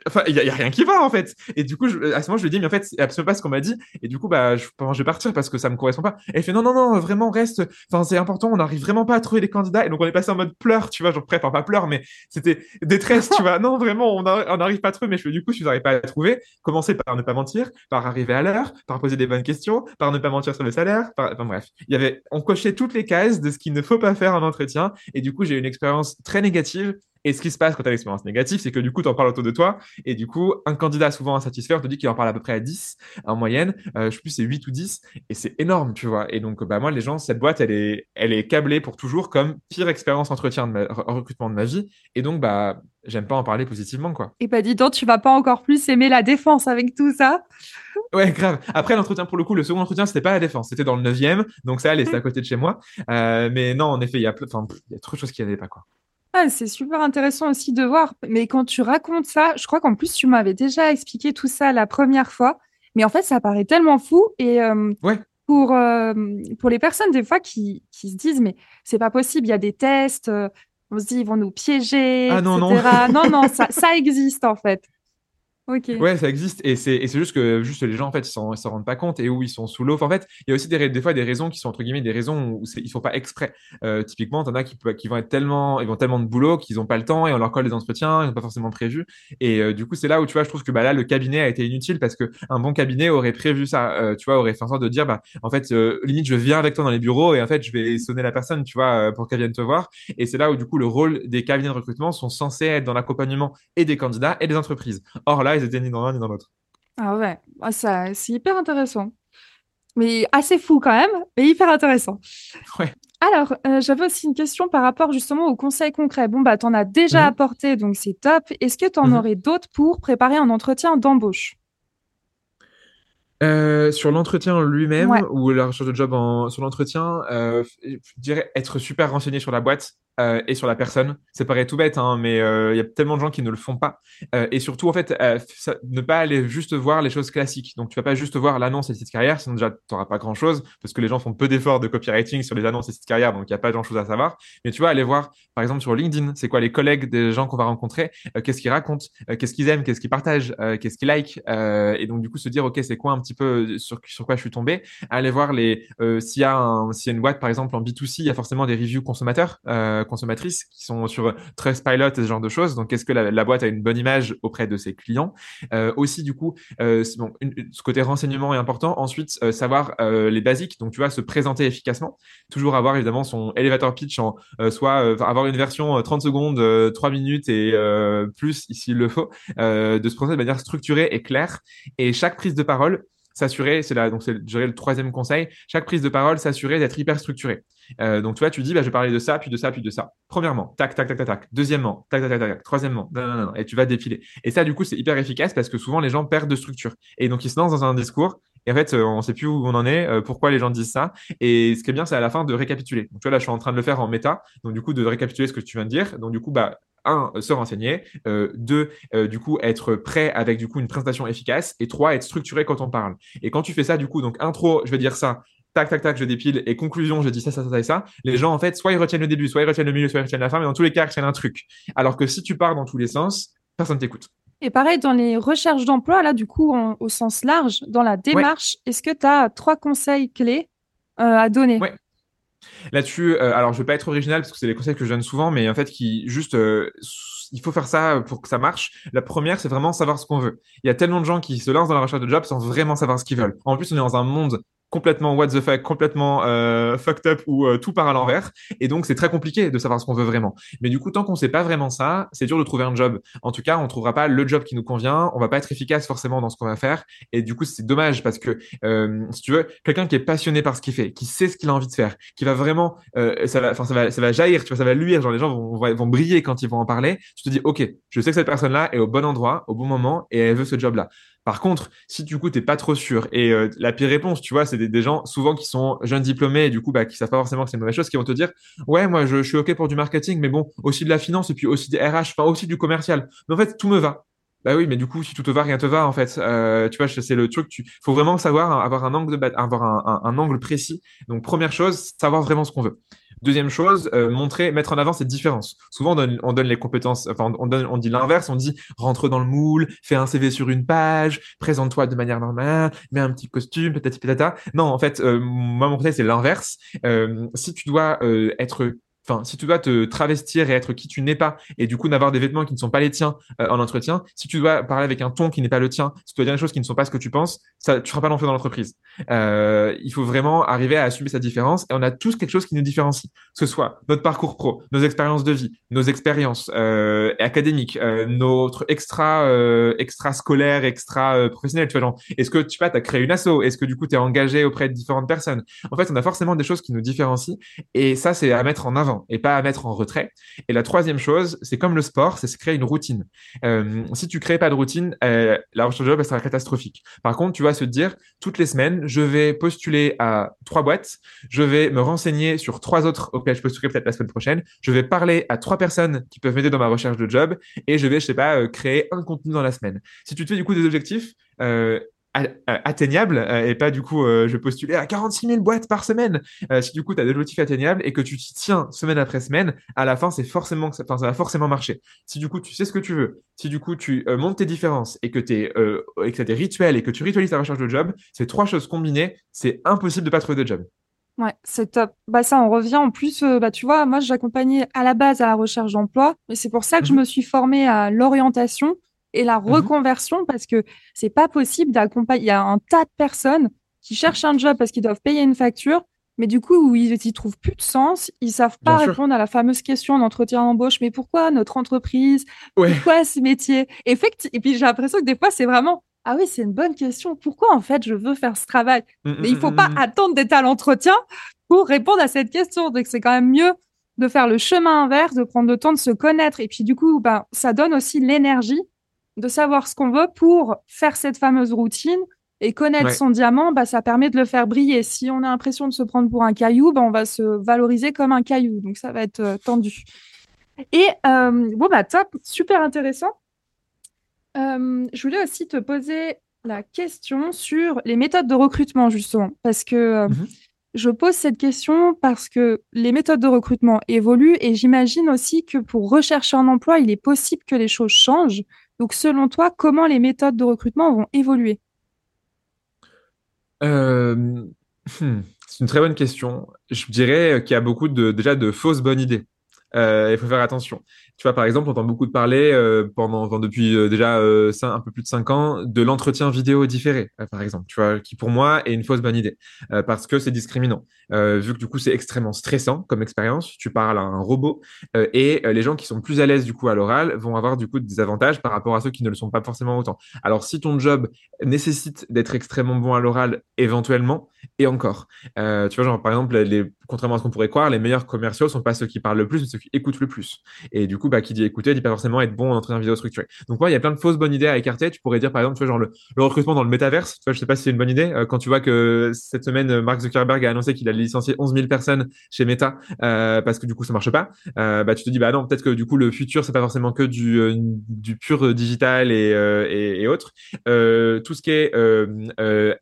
enfin, il y, a rien qui va en fait. Et du coup, je, à ce moment, je lui dis, mais en fait, c'est absolument pas ce qu'on m'a dit. Et du coup, bah, je, je vais partir parce que ça me correspond pas. Et elle fait, non, non, non, vraiment, reste. Enfin, c'est important. On n'arrive vraiment pas à trouver les candidats. Et donc, on est passé en mode pleurs, tu vois, genre, prêt, enfin, pas pleurs, mais c'était détresse, tu vois. Non, vraiment, on n'arrive pas à trouver. Mais je du coup, si vous n'arrivez pas à trouver, commencez par ne pas mentir, par arriver à l'heure, par poser des bonnes questions, par ne pas mentir sur le salaire. Par... Enfin, bref, il y avait, on cochait toutes les cases de ce qu'il ne faut pas faire en entretien. Et du coup, j'ai eu une expérience très négative et ce qui se passe quand tu as l'expérience négative, c'est que du coup, tu en parles autour de toi. Et du coup, un candidat souvent insatisfait, on te dit qu'il en parle à peu près à 10 en moyenne. Euh, je sais plus, c'est 8 ou 10. Et c'est énorme, tu vois. Et donc, bah, moi, les gens, cette boîte, elle est, elle est câblée pour toujours comme pire expérience entretien de ma, recrutement de ma vie. Et donc, bah, j'aime pas en parler positivement, quoi. Et bah, dis donc, tu vas pas encore plus aimer la défense avec tout ça. Ouais, grave. Après, l'entretien, pour le coup, le second entretien, c'était pas la défense. C'était dans le neuvième. Donc, ça allait, c'était à côté de chez moi. Euh, mais non, en effet, il y a, enfin, il y a trop de choses qui n'allaient pas, quoi. Ah, c'est super intéressant aussi de voir. Mais quand tu racontes ça, je crois qu'en plus, tu m'avais déjà expliqué tout ça la première fois. Mais en fait, ça paraît tellement fou. Et euh, pour, euh, pour les personnes, des fois, qui, qui se disent, mais c'est pas possible, il y a des tests, euh, on se dit, ils vont nous piéger, ah, non, etc. Non, non, non ça, ça existe en fait. Ouais, ça existe et c'est juste que juste les gens en fait ils s'en s'en rendent pas compte et où ils sont sous l'eau. en fait, il y a aussi des des fois des raisons qui sont entre guillemets des raisons où ils font pas exprès. Euh, typiquement, t'en as qui qui vont être tellement ils vont tellement de boulot qu'ils ont pas le temps et on leur colle des entretiens, ils n'ont pas forcément prévu. Et euh, du coup, c'est là où tu vois, je trouve que bah là le cabinet a été inutile parce que un bon cabinet aurait prévu ça. Euh, tu vois, aurait fait en sorte de dire bah en fait euh, limite je viens avec toi dans les bureaux et en fait je vais sonner la personne, tu vois, pour qu'elle vienne te voir. Et c'est là où du coup le rôle des cabinets de recrutement sont censés être dans l'accompagnement et des candidats et des entreprises. Or là, ils étaient ni dans l'un ni dans l'autre. Ah ouais, ah, ça, c'est hyper intéressant. Mais assez fou quand même, mais hyper intéressant. Ouais. Alors, euh, j'avais aussi une question par rapport justement aux conseils concrets. Bon, bah, tu en as déjà mhm. apporté, donc c'est top. Est-ce que tu en mhm. aurais d'autres pour préparer un entretien d'embauche? Euh, sur l'entretien lui-même ou la recherche de job en, sur l'entretien, euh, je dirais être super renseigné sur la boîte, euh, et sur la personne. Ça paraît tout bête, hein, mais euh, il y a tellement de gens qui ne le font pas. Euh, et surtout, en fait, ne pas aller juste voir les choses classiques. Donc, tu vas pas juste voir l'annonce et le site carrière, sinon déjà, tu n'auras pas grand-chose, parce que les gens font peu d'efforts de copywriting sur les annonces et sites carrière, donc il n'y a pas grand-chose à savoir. Mais tu vas aller voir, par exemple, sur LinkedIn, c'est quoi les collègues des gens qu'on va rencontrer, qu'est-ce qu'ils racontent, qu'est-ce qu'ils aiment, qu'est-ce qu'ils partagent, qu'est-ce qu'ils like. et donc, du coup, se dire, OK, c'est quoi un petit peu sur, sur quoi je suis tombé? Aller voir les, s'il y, a un, y a une boîte, par exemple, en B2C, il y a forcément des reviews consommateurs consommatrices qui sont sur Trustpilot et ce genre de choses. Donc, est-ce que la, boîte a une bonne image auprès de ses clients? Euh, Aussi, du coup, euh, ce côté renseignement est important. Ensuite, euh, savoir euh, les basiques. Donc, tu vois, se présenter efficacement. Toujours avoir évidemment son elevator pitch en soit avoir une version 30 secondes, 3 minutes et plus, s'il le faut, de se présenter de manière structurée et claire. Et chaque prise de parole, s'assurer, c'est là, donc c'est le troisième conseil, chaque prise de parole, s'assurer d'être hyper structuré. Euh, donc, tu vois, tu dis, bah, je vais parler de ça, puis de ça, puis de ça. Premièrement, tac, tac, tac, tac, tac. Deuxièmement, tac, tac, tac, tac. Troisièmement, non, non, non, et tu vas défiler. Et ça, du coup, c'est hyper efficace parce que souvent, les gens perdent de structure. Et donc, ils se lancent dans un discours. Et en fait, euh, on ne sait plus où on en est, euh, pourquoi les gens disent ça. Et ce qui est bien, c'est à la fin de récapituler. Donc, tu vois, là, je suis en train de le faire en méta. Donc, du coup, de récapituler ce que tu viens de dire. Donc, du coup, bah, un, se renseigner, deux, du coup, être prêt avec du coup une présentation efficace, et trois, être structuré quand on parle. Et quand tu fais ça, du coup, donc intro, je vais dire ça, tac, tac, tac, je dépile, et conclusion, je dis ça, ça, ça, ça et ça, les gens, en fait, soit ils retiennent le début, soit ils retiennent le milieu, soit ils retiennent la fin, mais dans tous les cas, ils retiennent un truc. Alors que si tu pars dans tous les sens, personne t'écoute. Et pareil, dans les recherches d'emploi, là, du coup, au sens large, dans la démarche, est-ce que tu as trois conseils clés euh, à donner? Là-dessus, euh, alors je vais pas être original parce que c'est les conseils que je donne souvent, mais en fait, qui juste, euh, il faut faire ça pour que ça marche. La première, c'est vraiment savoir ce qu'on veut. Il y a tellement de gens qui se lancent dans la recherche de job sans vraiment savoir ce qu'ils veulent. En plus, on est dans un monde complètement what the fuck, complètement euh, fucked up ou euh, tout part à l'envers. Et donc, c'est très compliqué de savoir ce qu'on veut vraiment. Mais du coup, tant qu'on sait pas vraiment ça, c'est dur de trouver un job. En tout cas, on trouvera pas le job qui nous convient. On va pas être efficace forcément dans ce qu'on va faire. Et du coup, c'est dommage parce que, euh, si tu veux, quelqu'un qui est passionné par ce qu'il fait, qui sait ce qu'il a envie de faire, qui va vraiment, ça va, enfin, ça va, ça va jaillir, tu vois, ça va luire. Genre, les gens vont, vont briller quand ils vont en parler. Tu te dis, OK, je sais que cette personne-là est au bon endroit, au bon moment et elle veut ce job-là. Par contre, si du coup t'es pas trop sûr et euh, la pire réponse, tu vois, c'est des, gens souvent qui sont jeunes diplômés et du coup bah qui savent pas forcément que c'est une mauvaise chose, qui vont te dire ouais moi je, suis ok pour du marketing, mais bon aussi de la finance et puis aussi des RH, enfin aussi du commercial. Mais en fait tout me va. Bah oui, mais du coup si tout te va, rien te va en fait. Euh, tu vois, c'est le truc. Tu faut vraiment savoir avoir un angle de avoir un, un, un angle précis. Donc première chose, savoir vraiment ce qu'on veut. Deuxième chose, euh, montrer, mettre en avant cette différence. Souvent, on donne, on donne les compétences, enfin, on, donne, on dit l'inverse, on dit rentre dans le moule, fais un CV sur une page, présente-toi de manière normale, mets un petit costume, peut-être peut-être Non, en fait, euh, moi, mon conseil, c'est l'inverse. Euh, si tu dois être enfin, si tu dois te travestir et être qui tu n'es pas, et du coup n'avoir des vêtements qui ne sont pas les tiens euh, en entretien, si tu dois parler avec un ton qui n'est pas le tien, si tu dois dire des choses qui ne sont pas ce que tu penses, ça, tu seras pas l'enfer dans l'entreprise. Euh, il faut vraiment arriver à assumer sa différence, et on a tous quelque chose qui nous différencie, que ce soit notre parcours pro, nos expériences de vie, nos expériences euh, académiques, euh, notre extra euh, extra scolaire, extra euh, professionnel. Tu vois, genre, est-ce que tu vois, as créé une asso? Est-ce que du coup tu es engagé auprès de différentes personnes? En fait, on a forcément des choses qui nous différencient, et ça c'est à mettre en avant et pas à mettre en retrait. Et la troisième chose, c'est comme le sport, c'est se créer une routine. Euh, si tu crées pas de routine, euh, la recherche de job elle sera catastrophique. Par contre, tu vas se dire toutes les semaines, je vais postuler à trois boîtes, je vais me renseigner sur trois autres auxquelles je postulerai peut-être la semaine prochaine, je vais parler à trois personnes qui peuvent m'aider dans ma recherche de job et je vais, je sais pas, euh, créer un contenu dans la semaine. Si tu te fais du coup des objectifs, atteignable euh, et pas du coup euh, je postulais à 46 000 boîtes par semaine. Euh, si du coup tu as des objectifs atteignables et que tu t'y tiens semaine après semaine, à la fin c'est forcément ça, ça va forcément marcher. Si du coup tu sais ce que tu veux, si du coup tu montes tes différences et que tu et que as des rituels et que tu ritualises ta recherche de job, ces trois choses combinées, c'est impossible de pas trouver de job. Ouais, c'est top. Bah ça, on revient en plus. bah tu vois, moi j'accompagnais à la base à la recherche d'emploi, mais c'est pour ça que je mhm. me suis formée à l'orientation et la mmh reconversion parce que c'est pas possible d'accompagner. Il y a un tas de personnes qui cherchent un job parce qu'ils doivent payer une facture, mais du coup, où ils n'y trouvent plus de sens, ils savent pas répondre à la fameuse question d'entretien d'embauche. Mais pourquoi notre entreprise? Pourquoi ce métier? Effectivement. Et puis j'ai l'impression que des fois, c'est vraiment ah oui, c'est une bonne question. Pourquoi en fait je veux faire ce travail? Mmh, Mais il faut mmh, pas attendre d'être à l'entretien pour répondre à cette question. Donc c'est quand même mieux de faire le chemin inverse, de prendre le temps de se connaître. Et puis du coup, ben, ça donne aussi l'énergie de savoir ce qu'on veut pour faire cette fameuse routine et connaître son diamant, bah, ça permet de le faire briller. Si on a l'impression de se prendre pour un caillou, bah, on va se valoriser comme un caillou. Donc, ça va être euh, tendu. Et euh, bon, bah, top, super intéressant. Euh, je voulais aussi te poser la question sur les méthodes de recrutement, justement, parce que mhm. je pose cette question parce que les méthodes de recrutement évoluent et j'imagine aussi que pour rechercher un emploi, il est possible que les choses changent. Donc, selon toi, comment les méthodes de recrutement vont évoluer? Euh, hmm, C'est une très bonne question. Je dirais qu'il y a beaucoup déjà de fausses bonnes idées. Euh, il faut faire attention. Tu vois, par exemple, on entend beaucoup de parler euh, pendant, depuis euh, déjà un peu plus de cinq ans de l'entretien vidéo différé, par exemple. Tu qui pour moi est une fausse bonne idée parce que c'est discriminant. vu que du coup c'est extrêmement stressant comme expérience. Tu parles à un robot et les gens qui sont plus à l'aise du coup à l'oral vont avoir du coup des avantages par rapport à ceux qui ne le sont pas forcément autant. Alors si ton job nécessite d'être extrêmement bon à l'oral, éventuellement et encore. tu vois, genre par exemple, les, contrairement à ce qu'on pourrait croire, les meilleurs commerciaux sont pas ceux qui parlent le plus, mais ceux qui écoutent le plus. Et du coup bah, qui dit écouter dit pas forcément être bon en entretien vidéo structuré. Donc moi, il y a plein de fausses bonnes idées à écarter. Tu pourrais dire par exemple, tu vois, genre le, recrutement dans le métaverse. Tu vois, je sais pas si c'est une bonne idée. Euh, quand tu vois que cette semaine, Mark Zuckerberg a annoncé qu'il allait licencier 11 000 personnes chez Meta euh, parce que du coup ça marche pas. Euh, bah tu te dis bah non, peut-être que du coup le futur c'est pas forcément que du pur digital et et, autres. tout ce qui est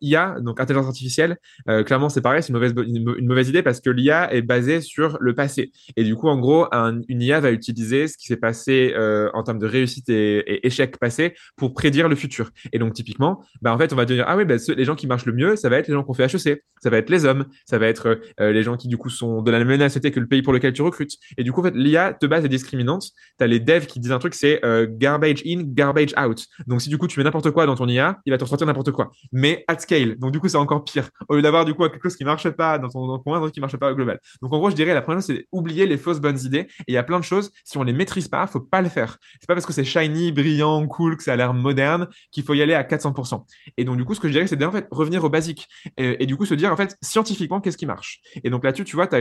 IA, donc intelligence artificielle, clairement c'est pareil, c'est une, mauvaise idée parce que l'IA est basée sur le passé et du coup en gros une IA va utiliser ce qui s'est passé euh, en termes de réussite et, échec passé pour prédire le futur. Et donc typiquement, bah en fait, on va dire ah oui, bah, les gens qui marchent le mieux, ça va être les gens qui ont fait HEC, ça va être les hommes, ça va être euh, les gens qui du coup sont de la même nationalité que le pays pour lequel tu recrutes. Et du coup, en fait, l'IA de base est discriminante. Tu as les devs qui disent un truc, c'est euh, garbage in, garbage out. Donc si du coup tu mets n'importe quoi dans ton IA, il va te ressortir n'importe quoi, mais at scale. Donc du coup, c'est encore pire. Au lieu d'avoir du coup quelque chose qui marche pas dans ton, coin, un truc qui marche pas global. Donc en gros, je dirais la première chose, c'est oublier les fausses bonnes idées. Et il y a plein de choses, si on les maîtrise pas, faut pas le faire. C'est pas parce que c'est shiny, brillant, cool, que ça a l'air moderne qu'il faut y aller à 400%. Et donc, du coup, ce que je dirais, c'est en fait revenir au basique. Et, du coup, se dire, en fait, scientifiquement, qu'est-ce qui marche? Et donc là-dessus, tu vois, tu as,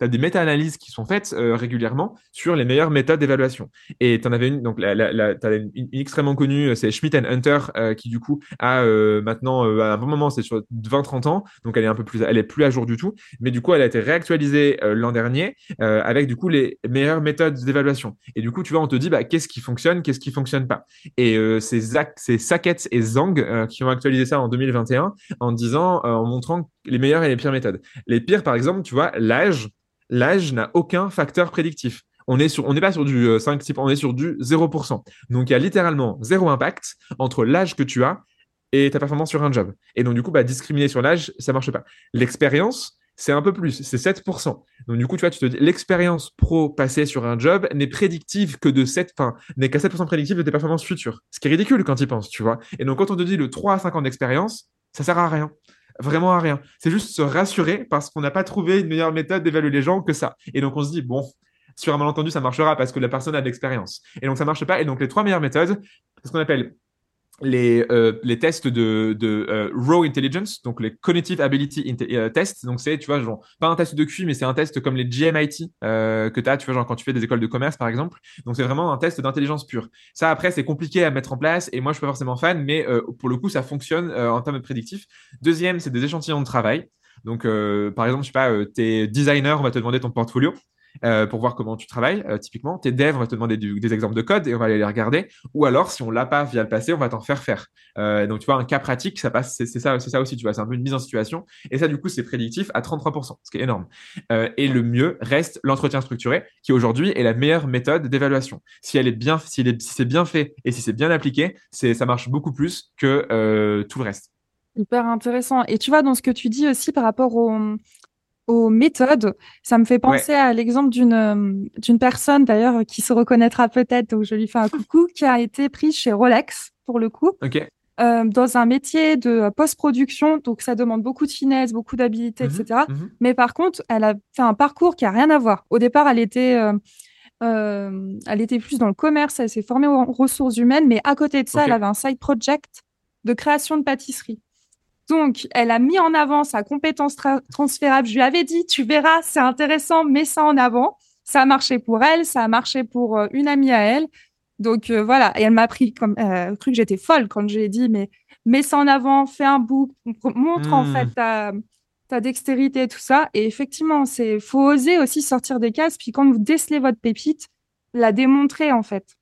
as des méta-analyses qui sont faites euh, régulièrement sur les meilleures méthodes d'évaluation. Et tu en avais une, donc la, as une, extrêmement connue, c'est Schmidt Hunter, euh, qui du coup a euh, maintenant, à un bon moment, c'est sur 20-30 ans, donc elle est un peu plus, elle est plus à jour du tout. Mais du coup, elle a été réactualisée l'an dernier avec du coup les meilleures méthodes d'évaluation. Et du coup, tu vois, on te dit, bah, qu'est-ce qui fonctionne, qu'est-ce qui fonctionne pas. Et euh, c'est Sackett et Zhang euh, qui ont actualisé ça en 2021 en disant, euh, en montrant les meilleures et les pires méthodes. Les pires, par exemple, tu vois, l'âge, l'âge n'a aucun facteur prédictif. On n'est sur, on pas sur du 5 euh, type, on est sur du 0%. Donc il y a littéralement zéro impact entre l'âge que tu as et ta performance sur un job. Et donc du coup, bah, discriminer sur l'âge, ça marche pas. L'expérience, c'est un peu plus, c'est 7%. Donc du coup, tu vois, tu te dis, l'expérience pro passée sur un job n'est prédictive que de 7, enfin, n'est qu'à 7% prédictive de tes performances futures. Ce qui est ridicule quand tu y penses, tu vois. Et donc quand on te dit le 3 à 5 ans d'expérience, ça sert à rien. Vraiment à rien. C'est juste se rassurer parce qu'on n'a pas trouvé une meilleure méthode d'évaluer les gens que ça. Et donc on se dit, bon, sur un malentendu, ça marchera parce que la personne a de l'expérience. Et donc ça marche pas. Et donc les trois meilleures méthodes, c'est ce qu'on appelle les, euh, les tests de, de euh, raw intelligence, donc les cognitive ability euh, tests. Donc, c'est, tu vois, genre, pas un test de QI, mais c'est un test comme les GMIT que tu as, tu vois, genre quand tu fais des écoles de commerce, par exemple. Donc, c'est vraiment un test d'intelligence pure. Ça, après, c'est compliqué à mettre en place et moi, je suis pas forcément fan, mais pour le coup, ça fonctionne en termes de prédictif. Deuxième, c'est des échantillons de travail. Donc, par exemple, je sais pas, t'es designer, on va te demander ton portfolio. Euh, pour voir comment tu travailles, euh, typiquement. Tes devs, on va te demander des exemples de code et on va aller les regarder. Ou alors, si on l'a pas via le passé, on va t'en faire faire. Euh, donc, tu vois, un cas pratique, ça passe, c'est ça, aussi, tu vois, c'est un peu une mise en situation. Et ça, du coup, c'est prédictif à 33%, ce qui est énorme. et le mieux reste l'entretien structuré, qui aujourd'hui est la meilleure méthode d'évaluation. Si elle est bien, si, c'est bien fait et si c'est bien appliqué, ça marche beaucoup plus que tout le reste. Hyper intéressant. Et tu vois, dans ce que tu dis aussi par rapport au, aux méthodes. Ça me fait penser à l'exemple d'une euh, d'une personne d'ailleurs qui se reconnaîtra peut-être, donc je lui fais un coucou, qui a été prise chez Rolex pour le coup. Euh, dans un métier de post-production, donc ça demande beaucoup de finesse, beaucoup d'habilité, etc. Mhm, mhm. Mais par contre, elle a fait un parcours qui a rien à voir. Au départ, elle était, euh, elle était plus dans le commerce, elle s'est formée aux ressources humaines, mais à côté de ça, elle avait un side project de création de pâtisserie. Donc, elle a mis en avant sa compétence transférable. Je lui avais dit, tu verras, c'est intéressant, mets ça en avant. Ça a marché pour elle, ça a marché pour euh, une amie à elle. Donc euh, voilà, et elle m'a pris comme euh, cru que j'étais folle quand j'ai dit, mais mets ça en avant, fais un book, montre en fait hmm. ta, dextérité et tout ça. Et effectivement, c'est faut oser aussi sortir des cases. Puis quand vous décelez votre pépite, la démontrer en fait.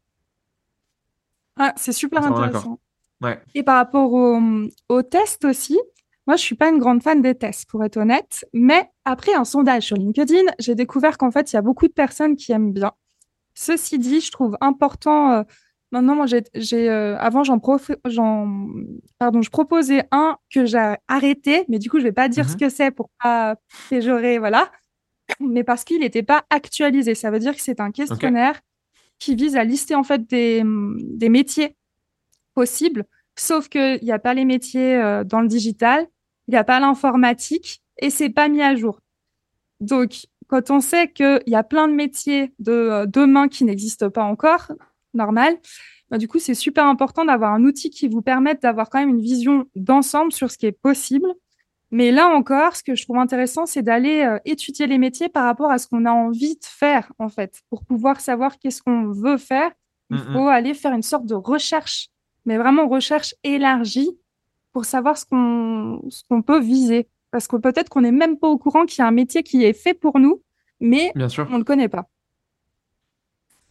Ah, c'est super intéressant. Et par rapport aux tests aussi, moi, je suis pas une grande fan des tests, pour être honnête. Mais après un sondage sur LinkedIn, j'ai découvert qu'en fait, il y a beaucoup de personnes qui aiment bien. Ceci dit, je trouve important. Euh, maintenant, moi, j'ai, euh, avant, j'en, pardon, je proposais un que j'ai arrêté, mais du coup, je vais pas dire ce que c'est pour pas péjorer, voilà. Mais parce qu'il n'était pas actualisé. Ça veut dire que c'est un questionnaire qui vise à lister en fait des, des métiers possible, sauf qu'il n'y a pas les métiers euh, dans le digital, il n'y a pas l'informatique et c'est pas mis à jour. Donc, quand on sait qu'il y a plein de métiers de euh, demain qui n'existent pas encore, normal, bah, du coup, c'est super important d'avoir un outil qui vous permette d'avoir quand même une vision d'ensemble sur ce qui est possible. Mais là encore, ce que je trouve intéressant, c'est d'aller euh, étudier les métiers par rapport à ce qu'on a envie de faire, en fait, pour pouvoir savoir qu'est-ce qu'on veut faire. Il mmh, mmh. faut aller faire une sorte de recherche mais vraiment recherche élargie pour savoir ce qu'on ce qu'on peut viser. Parce que peut-être qu'on n'est même pas au courant qu'il y a un métier qui est fait pour nous, mais on ne le connaît pas.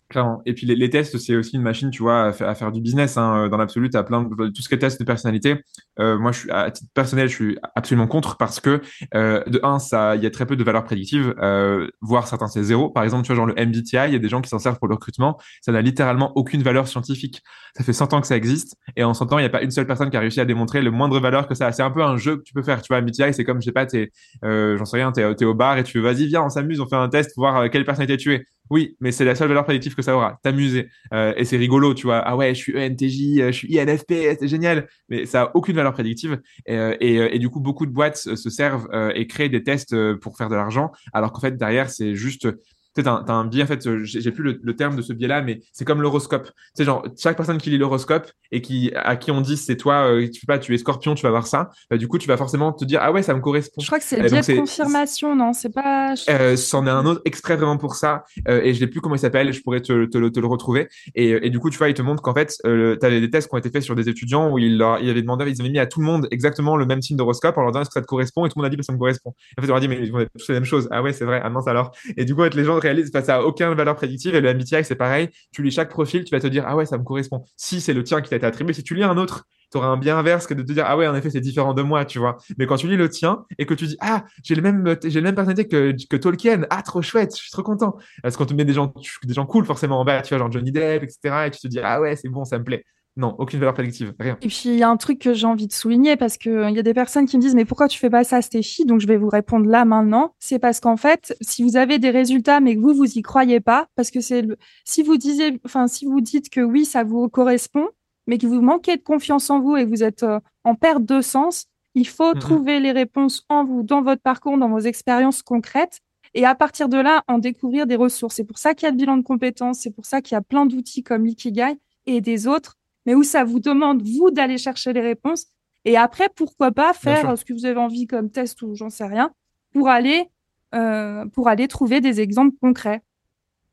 Clairement. Et puis les, tests, c'est aussi une machine, tu vois, à, faire, du business. Hein. Dans l'absolu, tu plein de tout ce qui est test de personnalité. Euh, moi, je suis à titre personnel, je suis absolument contre parce que euh, de un, ça, il y a très peu de valeurs prédictives, euh, voire certains c'est zéro. Par exemple, tu vois, genre le MBTI, il y a des gens qui s'en servent pour le recrutement. Ça n'a littéralement aucune valeur scientifique. Ça fait 100 ans que ça existe et en 100 ans, il n'y a pas une seule personne qui a réussi à démontrer le moindre valeur que ça. C'est un peu un jeu que tu peux faire. Tu vois, MBTI, c'est comme, je sais pas, t'es, euh, j'en sais rien, t'es, es au bar et tu vas-y, viens, on s'amuse, on fait un test pour voir euh, quelle personnalité tu es. Oui, mais c'est la seule valeur prédictive que ça aura. T'amuser. Euh, et c'est rigolo, tu vois. Ah ouais, je suis ENTJ, je suis INFP, c'est génial. Mais ça a aucune valeur prédictive. Et, et, et, du coup, beaucoup de boîtes se servent et créent des tests pour faire de l'argent, alors qu'en fait, derrière, c'est juste tu sais, t'as un, biais, en fait, euh, j'ai plus le, terme de ce biais-là, mais c'est comme l'horoscope. Tu sais, genre, chaque personne qui lit l'horoscope et qui, à qui on dit c'est toi, euh, tu sais pas, tu es scorpion, tu vas voir ça, bah, du coup, tu vas forcément te dire, ah ouais, ça me correspond. Je crois que c'est le biais de confirmation, non? C'est pas. Euh, c'en est un autre exprès vraiment pour ça, euh, et je sais plus comment il s'appelle, je pourrais te, te, le retrouver. Et, et, du coup, tu vois, il te montre qu'en fait, euh, tu des tests qui ont été faits sur des étudiants où il leur, il avait demandé, ils avaient mis à tout le monde exactement le même signe d'horoscope en leur disant est-ce que ça te correspond, et tout le monde a dit, bah, ça me correspond. En fait, on leur dit, mais ils ont tous la même chose. Ah ouais, c'est vrai, ah non, alors. Et du coup, les gens réalisent, bah, ça a aucun valeur prédictive et le MBTI, c'est pareil. Tu lis chaque profil, tu vas te dire, ah ouais, ça me correspond. Si c'est le tien qui t'a été attribué, si tu lis un autre tu auras un bien inverse que de te dire, ah ouais, en effet, c'est différent de moi, tu vois. Mais quand tu lis le tien et que tu dis, ah, j'ai le même, j'ai le même personnalité que, que Tolkien, ah, trop chouette, je suis trop content. Parce qu'on te met des gens, des gens cool forcément en bas, tu vois, genre Johnny Depp, etc. Et tu te dis, ah ouais, c'est bon, ça me plaît. Non, aucune valeur collective, rien. Et puis, il y a un truc que j'ai envie de souligner parce qu'il euh, il y a des personnes qui me disent, mais pourquoi tu fais pas ça, Stéphie? Donc, je vais vous répondre là maintenant. C'est parce qu'en fait, si vous avez des résultats, mais que vous, vous y croyez pas, parce que c'est le... si vous disiez, enfin, si vous dites que oui, ça vous correspond, mais que vous manquez de confiance en vous et que vous êtes euh, en perte de sens, il faut trouver les réponses en vous, dans votre parcours, dans vos expériences concrètes. Et à partir de là, en découvrir des ressources. C'est pour ça qu'il y a le bilan de compétences, c'est pour ça qu'il y a plein d'outils comme l'Ikigai et des autres mais où ça vous demande, vous, d'aller chercher les réponses. Et après, pourquoi pas faire ce que vous avez envie comme test ou j'en sais rien, pour aller, euh, pour aller trouver des exemples concrets.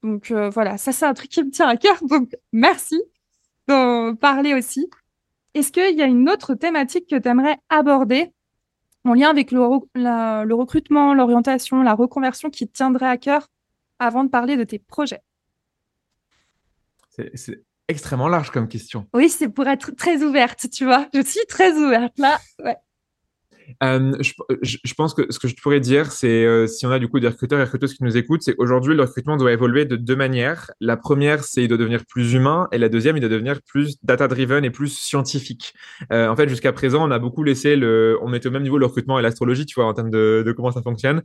Donc euh, voilà, ça c'est un truc qui me tient à cœur. Donc merci d'en parler aussi. Est-ce qu'il y a une autre thématique que tu aimerais aborder en lien avec le, le recrutement, l'orientation, la reconversion qui te tiendrait à cœur avant de parler de tes projets? C'est extrêmement large comme question. Oui, c'est pour être très ouverte, tu vois. Je suis très ouverte là. Euh, je, pense que ce que je pourrais dire, c'est euh, si on a du coup des recruteurs et recruteuses qui nous écoutent, c'est aujourd'hui le recrutement doit évoluer de deux manières. La première, c'est il doit devenir plus humain, et la deuxième, il doit devenir plus data-driven et plus scientifique. Euh, en fait, jusqu'à présent, on a beaucoup laissé le, on mettait au même niveau le recrutement et l'astrologie, tu vois, en termes de, de comment ça fonctionne.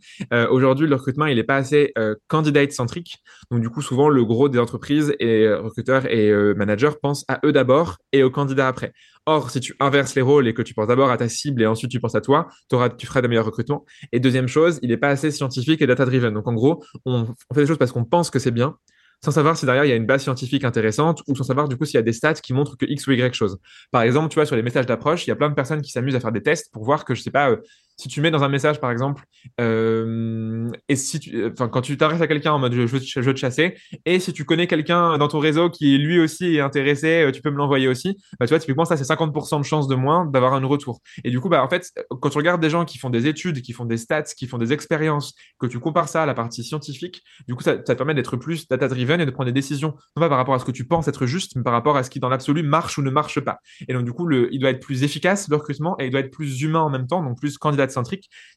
Aujourd'hui, le recrutement, il est pas assez euh, candidate centrique. Donc du coup, souvent, le gros des entreprises et recruteurs et managers pensent à eux d'abord et aux candidats après. Or, si tu inverses les rôles et que tu penses d'abord à ta cible et ensuite tu penses à toi, auras, tu feras de meilleurs recrutements. Et deuxième chose, il n'est pas assez scientifique et data-driven. Donc en gros, on, on fait des choses parce qu'on pense que c'est bien, sans savoir si derrière il y a une base scientifique intéressante ou sans savoir du coup s'il y a des stats qui montrent que X ou Y chose. Par exemple, tu vois, sur les messages d'approche, il y a plein de personnes qui s'amusent à faire des tests pour voir que, je sais pas, euh, si tu mets dans un message, par exemple, euh, et si tu, enfin, quand tu t'adresses à quelqu'un en mode je, je, veux te chasser, et si tu connais quelqu'un dans ton réseau qui lui aussi est intéressé, euh, tu peux me l'envoyer aussi. Bah, tu vois, typiquement, ça, c'est 50% de chance de moins d'avoir un retour. Et du coup, bah, en fait, quand tu regardes des gens qui font des études, qui font des stats, qui font des expériences, que tu compares ça à la partie scientifique, du coup, ça, ça te permet d'être plus data-driven et de prendre des décisions, non pas par rapport à ce que tu penses être juste, mais par rapport à ce qui, dans l'absolu, marche ou ne marche pas. Et donc, du coup, le, il doit être plus efficace, le recrutement, et il doit être plus humain en même temps, donc plus candidat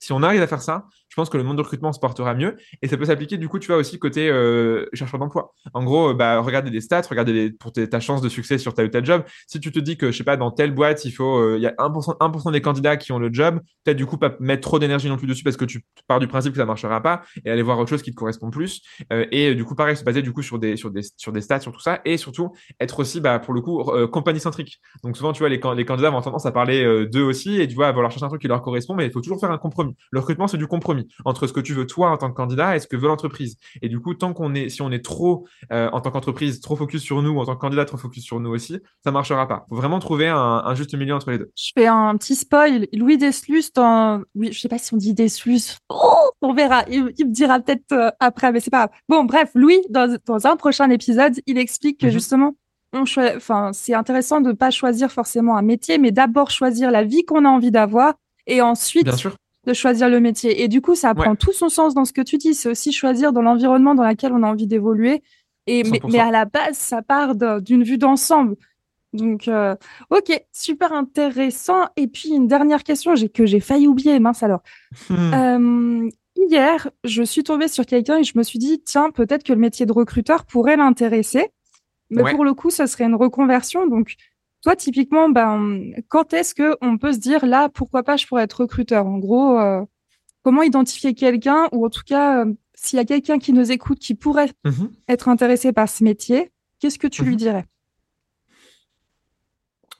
Si on arrive à faire ça, je pense que le monde de recrutement se portera mieux et ça peut s'appliquer du coup, tu vois aussi côté euh, chercheur d'emploi. En gros, euh, bah regardez des stats, regardez pour ta chance de succès sur tel ou tel job. Si tu te dis que je sais pas dans telle boîte, il faut euh, y a 1%, 1 des candidats qui ont le job, peut-être du coup pas mettre trop d'énergie non plus dessus parce que tu pars du principe que ça marchera pas et aller voir autre chose qui te correspond plus et du coup pareil se baser du coup sur des sur des sur des stats sur tout ça et surtout être aussi bah pour le coup compagnie centrique. Donc souvent tu vois les, les candidats vont tendance à parler d'eux aussi et tu vois vouloir chercher un truc qui leur correspond mais il faut toujours faire un compromis. Le recrutement c'est du compromis entre ce que tu veux toi en tant que candidat et ce que veut l'entreprise. Et du coup, tant qu'on est, si on est trop euh, en tant qu'entreprise, trop focus sur nous, en tant que candidat, trop focus sur nous aussi, ça marchera pas. Faut vraiment trouver un, juste milieu entre les deux. Je fais un petit spoil. Louis Deslus, dans, oui, je sais pas si on dit Deslus. Oh, on verra. Il, me dira peut-être euh, après, mais c'est pas grave. Bon, bref, Louis, dans, dans un prochain épisode, il explique que mhm. justement, enfin, c'est intéressant de pas choisir forcément un métier, mais d'abord choisir la vie qu'on a envie d'avoir et ensuite Bien sûr de choisir le métier. Et du coup, ça prend tout son sens dans ce que tu dis. C'est aussi choisir dans l'environnement dans lequel on a envie d'évoluer. Et mais, à la base, ça part d'une vue d'ensemble. Donc, euh, ok, super intéressant. Et puis une dernière question que j'ai failli oublier, mince alors. Hmm. Euh, hier, je suis tombée sur quelqu'un et je me suis dit, tiens, peut-être que le métier de recruteur pourrait l'intéresser. Mais pour le coup, ce serait une reconversion. Donc, toi, typiquement, ben, quand est-ce que on peut se dire là, pourquoi pas, je pourrais être recruteur? En gros, euh, comment identifier quelqu'un ou en tout cas, euh, s'il y a quelqu'un qui nous écoute qui pourrait mmh être intéressé par ce métier, qu'est-ce que tu lui mmh dirais?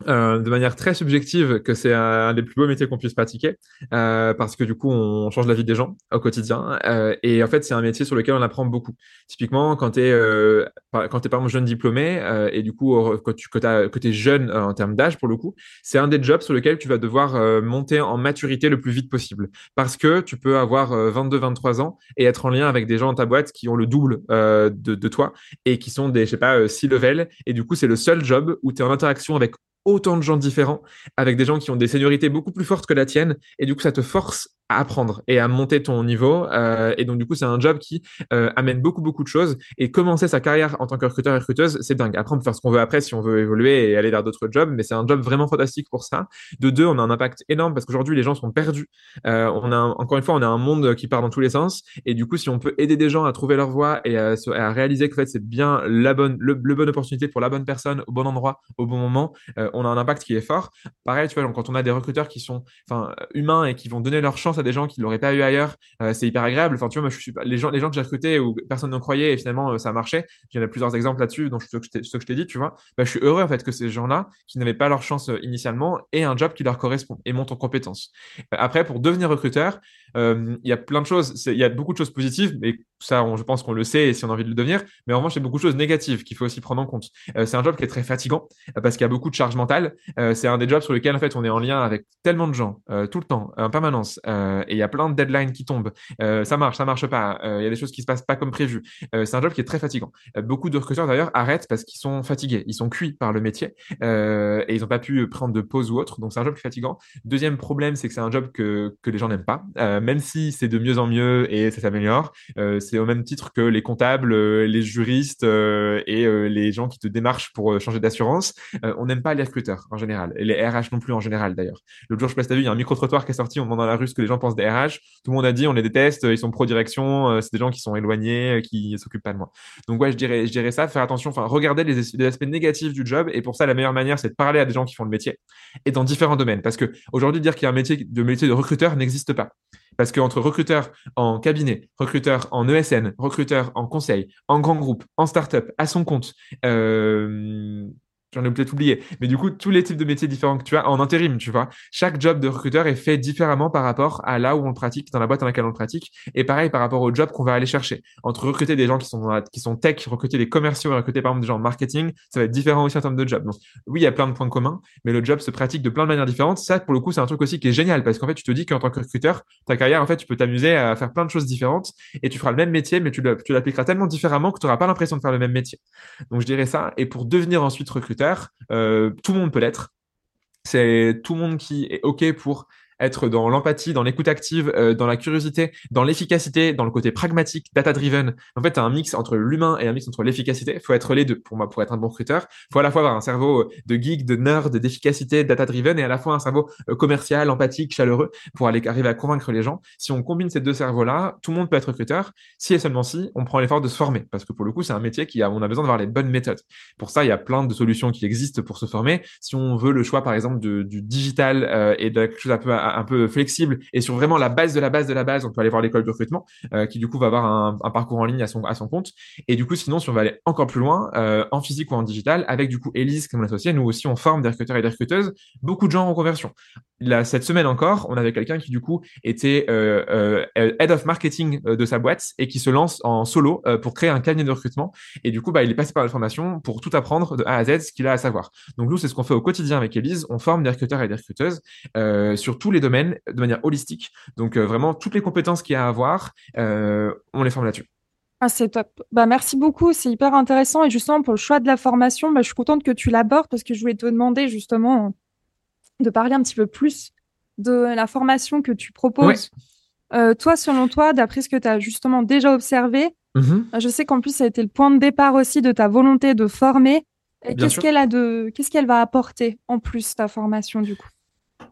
Euh, de manière très subjective que c'est un, des plus beaux métiers qu'on puisse pratiquer euh, parce que du coup on change la vie des gens au quotidien euh, et en fait c'est un métier sur lequel on apprend beaucoup. Typiquement quand tu es euh, quand tu es par exemple jeune diplômé et du coup quand tu que, que es jeune en termes d'âge pour le coup c'est un des jobs sur lequel tu vas devoir monter en maturité le plus vite possible. Parce que tu peux avoir 22 23 ans et être en lien avec des gens dans ta boîte qui ont le double de, toi et qui sont des je sais pas six level et du coup c'est le seul job où tu es en interaction avec autant de gens différents, avec des gens qui ont des seniorités beaucoup plus fortes que la tienne, et du coup, ça te force à apprendre et à monter ton niveau. Euh, et donc, du coup, c'est un job qui euh, amène beaucoup, beaucoup de choses. Et commencer sa carrière en tant que recruteur et recruteuse, c'est dingue. Après, on faire ce qu'on veut après si on veut évoluer et aller vers d'autres jobs, mais c'est un job vraiment fantastique pour ça. De deux, on a un impact énorme parce qu'aujourd'hui, les gens sont perdus. Euh, on a, encore une fois, on a un monde qui part dans tous les sens. Et du coup, si on peut aider des gens à trouver leur voie et à, réaliser que en fait, c'est bien la bonne, le, bonne opportunité pour la bonne personne, au bon endroit, au bon moment, on a un impact qui est fort. Pareil, tu vois, quand on a des recruteurs qui sont humains et qui vont donner leur chance à des gens qui l'auraient pas eu ailleurs, euh, c'est hyper agréable. Enfin, tu vois, moi, je suis les gens, les gens que j'ai recrutés où personne n'en croyait et finalement euh, ça a marché. Il y plusieurs exemples là-dessus, dont ce que je t'ai dit, tu vois. Bah, je suis heureux en fait que ces gens-là, qui n'avaient pas leur chance initialement, aient un job qui leur correspond et montent en compétences. après, pour devenir recruteur, il y a plein de choses. Il y a beaucoup de choses positives, mais ça, je pense qu'on le sait et si on a envie de le devenir. Mais en revanche, il y a beaucoup de choses négatives qu'il faut aussi prendre en compte. c'est un job qui est très fatigant parce qu'il y a beaucoup de charges mentales. c'est un des jobs sur lesquels en fait on est en lien avec tellement de gens tout le temps, en permanence. et il y a plein de deadlines qui tombent. ça marche, ça marche pas. Il y a des choses qui se passent pas comme prévu. c'est un job qui est très fatigant. beaucoup de recruteurs d'ailleurs arrêtent parce qu'ils sont fatigués, ils sont cuits par le métier et ils n'ont pas pu prendre de pause ou autre. Donc c'est un job qui est fatigant. Deuxième problème, c'est que c'est un job que, que les gens n'aiment pas, même si c'est de mieux en mieux et ça s'améliore. Au même titre que les comptables, les juristes et les gens qui te démarchent pour changer d'assurance. on n'aime pas les recruteurs en général et les RH non plus en général d'ailleurs. L'autre jour, je sais pas si as vu, il y a un micro-trottoir qui est sorti, on demande dans la rue ce que les gens pensent des RH. Tout le monde a dit, on les déteste, ils sont pro-direction, euh, c'est des gens qui sont éloignés, euh, qui s'occupent pas de moi. Donc ouais, je dirais, je dirais ça, faire attention, enfin, regarder les, les, aspects négatifs du job. Et pour ça, la meilleure manière, c'est de parler à des gens qui font le métier et dans différents domaines. Parce que aujourd'hui, dire qu'il y a un métier de métier de recruteur n'existe pas. Parce qu'entre recruteur en cabinet, recruteur en ESN, recruteur en conseil, en grand groupe, en start-up, à son compte, euh, J'en ai peut-être oublié. Mais du coup, tous les types de métiers différents que tu as en intérim, tu vois. Chaque job de recruteur est fait différemment par rapport à là où on le pratique, dans la boîte dans laquelle on le pratique. Et pareil par rapport au job qu'on va aller chercher. Entre recruter des gens qui sont, qui sont tech, recruter des commerciaux et recruter par exemple des gens en marketing, ça va être différent aussi en termes de job. Donc, oui, il y a plein de points communs, mais le job se pratique de plein de manières différentes. Ça, pour le coup, c'est un truc aussi qui est génial parce qu'en fait, tu te dis qu'en tant que recruteur, ta carrière, en fait, tu peux t'amuser à faire plein de choses différentes et tu feras le même métier, mais tu l'appliqueras tellement différemment que tu n'auras pas l'impression de faire le même métier. Donc, je dirais ça. Et pour devenir ensuite recruteur, euh, tout le monde peut l'être. C'est tout le monde qui est OK pour être dans l'empathie, dans l'écoute active, euh, dans la curiosité, dans l'efficacité, dans le côté pragmatique, data-driven. En fait, un mix entre l'humain et un mix entre l'efficacité. Il faut être les deux pour moi, pour être un bon recruteur. Il faut à la fois avoir un cerveau euh, de geek, de nerd, d'efficacité, data-driven, et à la fois un cerveau euh, commercial, empathique, chaleureux, pour aller arriver à convaincre les gens. Si on combine ces deux cerveaux-là, tout le monde peut être recruteur. Si et seulement si, on prend l'effort de se former, parce que pour le coup, c'est un métier qui a, on a besoin d'avoir les bonnes méthodes. Pour ça, il y a plein de solutions qui existent pour se former. Si on veut le choix, par exemple, du digital et de quelque chose un peu, un peu flexible et sur vraiment la base de la base de la base, on peut aller voir l'école de recrutement euh, qui du coup va avoir un, parcours en ligne à son, à son compte. Et du coup, sinon, si on va aller encore plus loin, euh, en physique ou en digital, avec du coup Elise comme l'associé, nous aussi on forme des recruteurs et des recruteuses, beaucoup de gens en conversion. Là, cette semaine encore, on avait quelqu'un qui du coup était euh, euh, head of marketing euh, de sa boîte et qui se lance en solo euh, pour créer un cabinet de recrutement. Et du coup, bah, il est passé par la formation pour tout apprendre de A à Z, ce qu'il a à savoir. Donc nous, c'est ce qu'on fait au quotidien avec Elise. On forme des recruteurs et des recruteuses sur tous les domaines de manière holistique. Donc euh, vraiment, toutes les compétences qu'il y a à avoir, euh, on les forme là-dessus. Ah, c'est top. Bah, merci beaucoup, c'est hyper intéressant. Et justement, pour le choix de la formation, bah, je suis contente que tu l'abordes parce que je voulais te demander justement de parler un petit peu plus de la formation que tu proposes. Euh, toi, selon toi, d'après ce que tu as justement déjà observé, mm-hmm. je sais qu'en plus, ça a été le point de départ aussi de ta volonté de former. Qu'est-ce qu'elle a de, qu'est-ce qu'elle va apporter en plus ta formation du coup?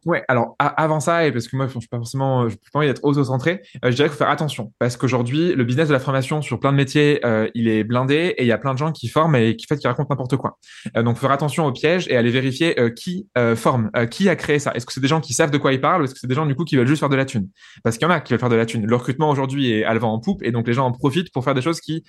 Ouais, alors avant ça, et parce que moi, je suis pas forcément, je peux pas envie d'être auto-centré, euh, je dirais qu'il faut faire attention parce qu'aujourd'hui, le business de la formation sur plein de métiers, euh, il est blindé et il y a plein de gens qui forment et qui fait qui racontent n'importe quoi. Euh, donc, faire attention aux pièges et aller vérifier qui forme, qui a créé ça. Est-ce que c'est des gens qui savent de quoi ils parlent ou est-ce que c'est des gens du coup qui veulent juste faire de la thune? Parce qu'il y en a qui veulent faire de la thune. Le recrutement aujourd'hui est à le vent en poupe et donc les gens en profitent pour faire des choses qui,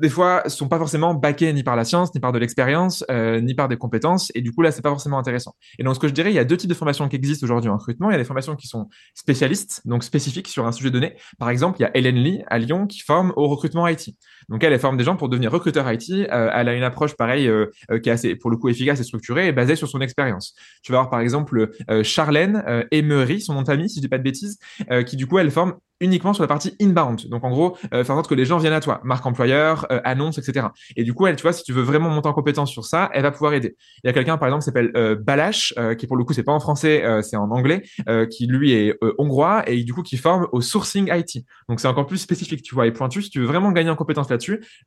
des fois, sont pas forcément baquées ni par la science, ni par de l'expérience, ni par des compétences et du coup là, c'est pas forcément intéressant. Et donc, ce que je dirais, il y a deux types de formations qui existent aujourd'hui en recrutement. Il y a des formations qui sont spécialistes, donc spécifiques sur un sujet donné. Par exemple, il y a Hélène Lee à Lyon qui forme au recrutement IT. Donc elle, elle forme des gens pour devenir recruteur IT. Euh, elle a une approche pareille euh, euh, qui est assez, pour le coup, efficace et structurée et basée sur son expérience. Tu vas avoir par exemple Charlène Emery, son nom de famille, si je dis pas de bêtises, qui du coup, elle forme uniquement sur la partie inbound. Donc en gros, euh, faire en sorte que les gens viennent à toi, marque employeur, euh, annonce, etc. Et du coup, elle, tu vois, si tu veux vraiment monter en compétence sur ça, elle va pouvoir aider. Il y a quelqu'un, par exemple, qui s'appelle euh, Balash, euh, qui pour le coup, c'est pas en français, euh, c'est en anglais, qui lui est hongrois et du coup qui forme au sourcing IT. Donc c'est encore plus spécifique, tu vois, et pointu. Si tu veux vraiment gagner en compétence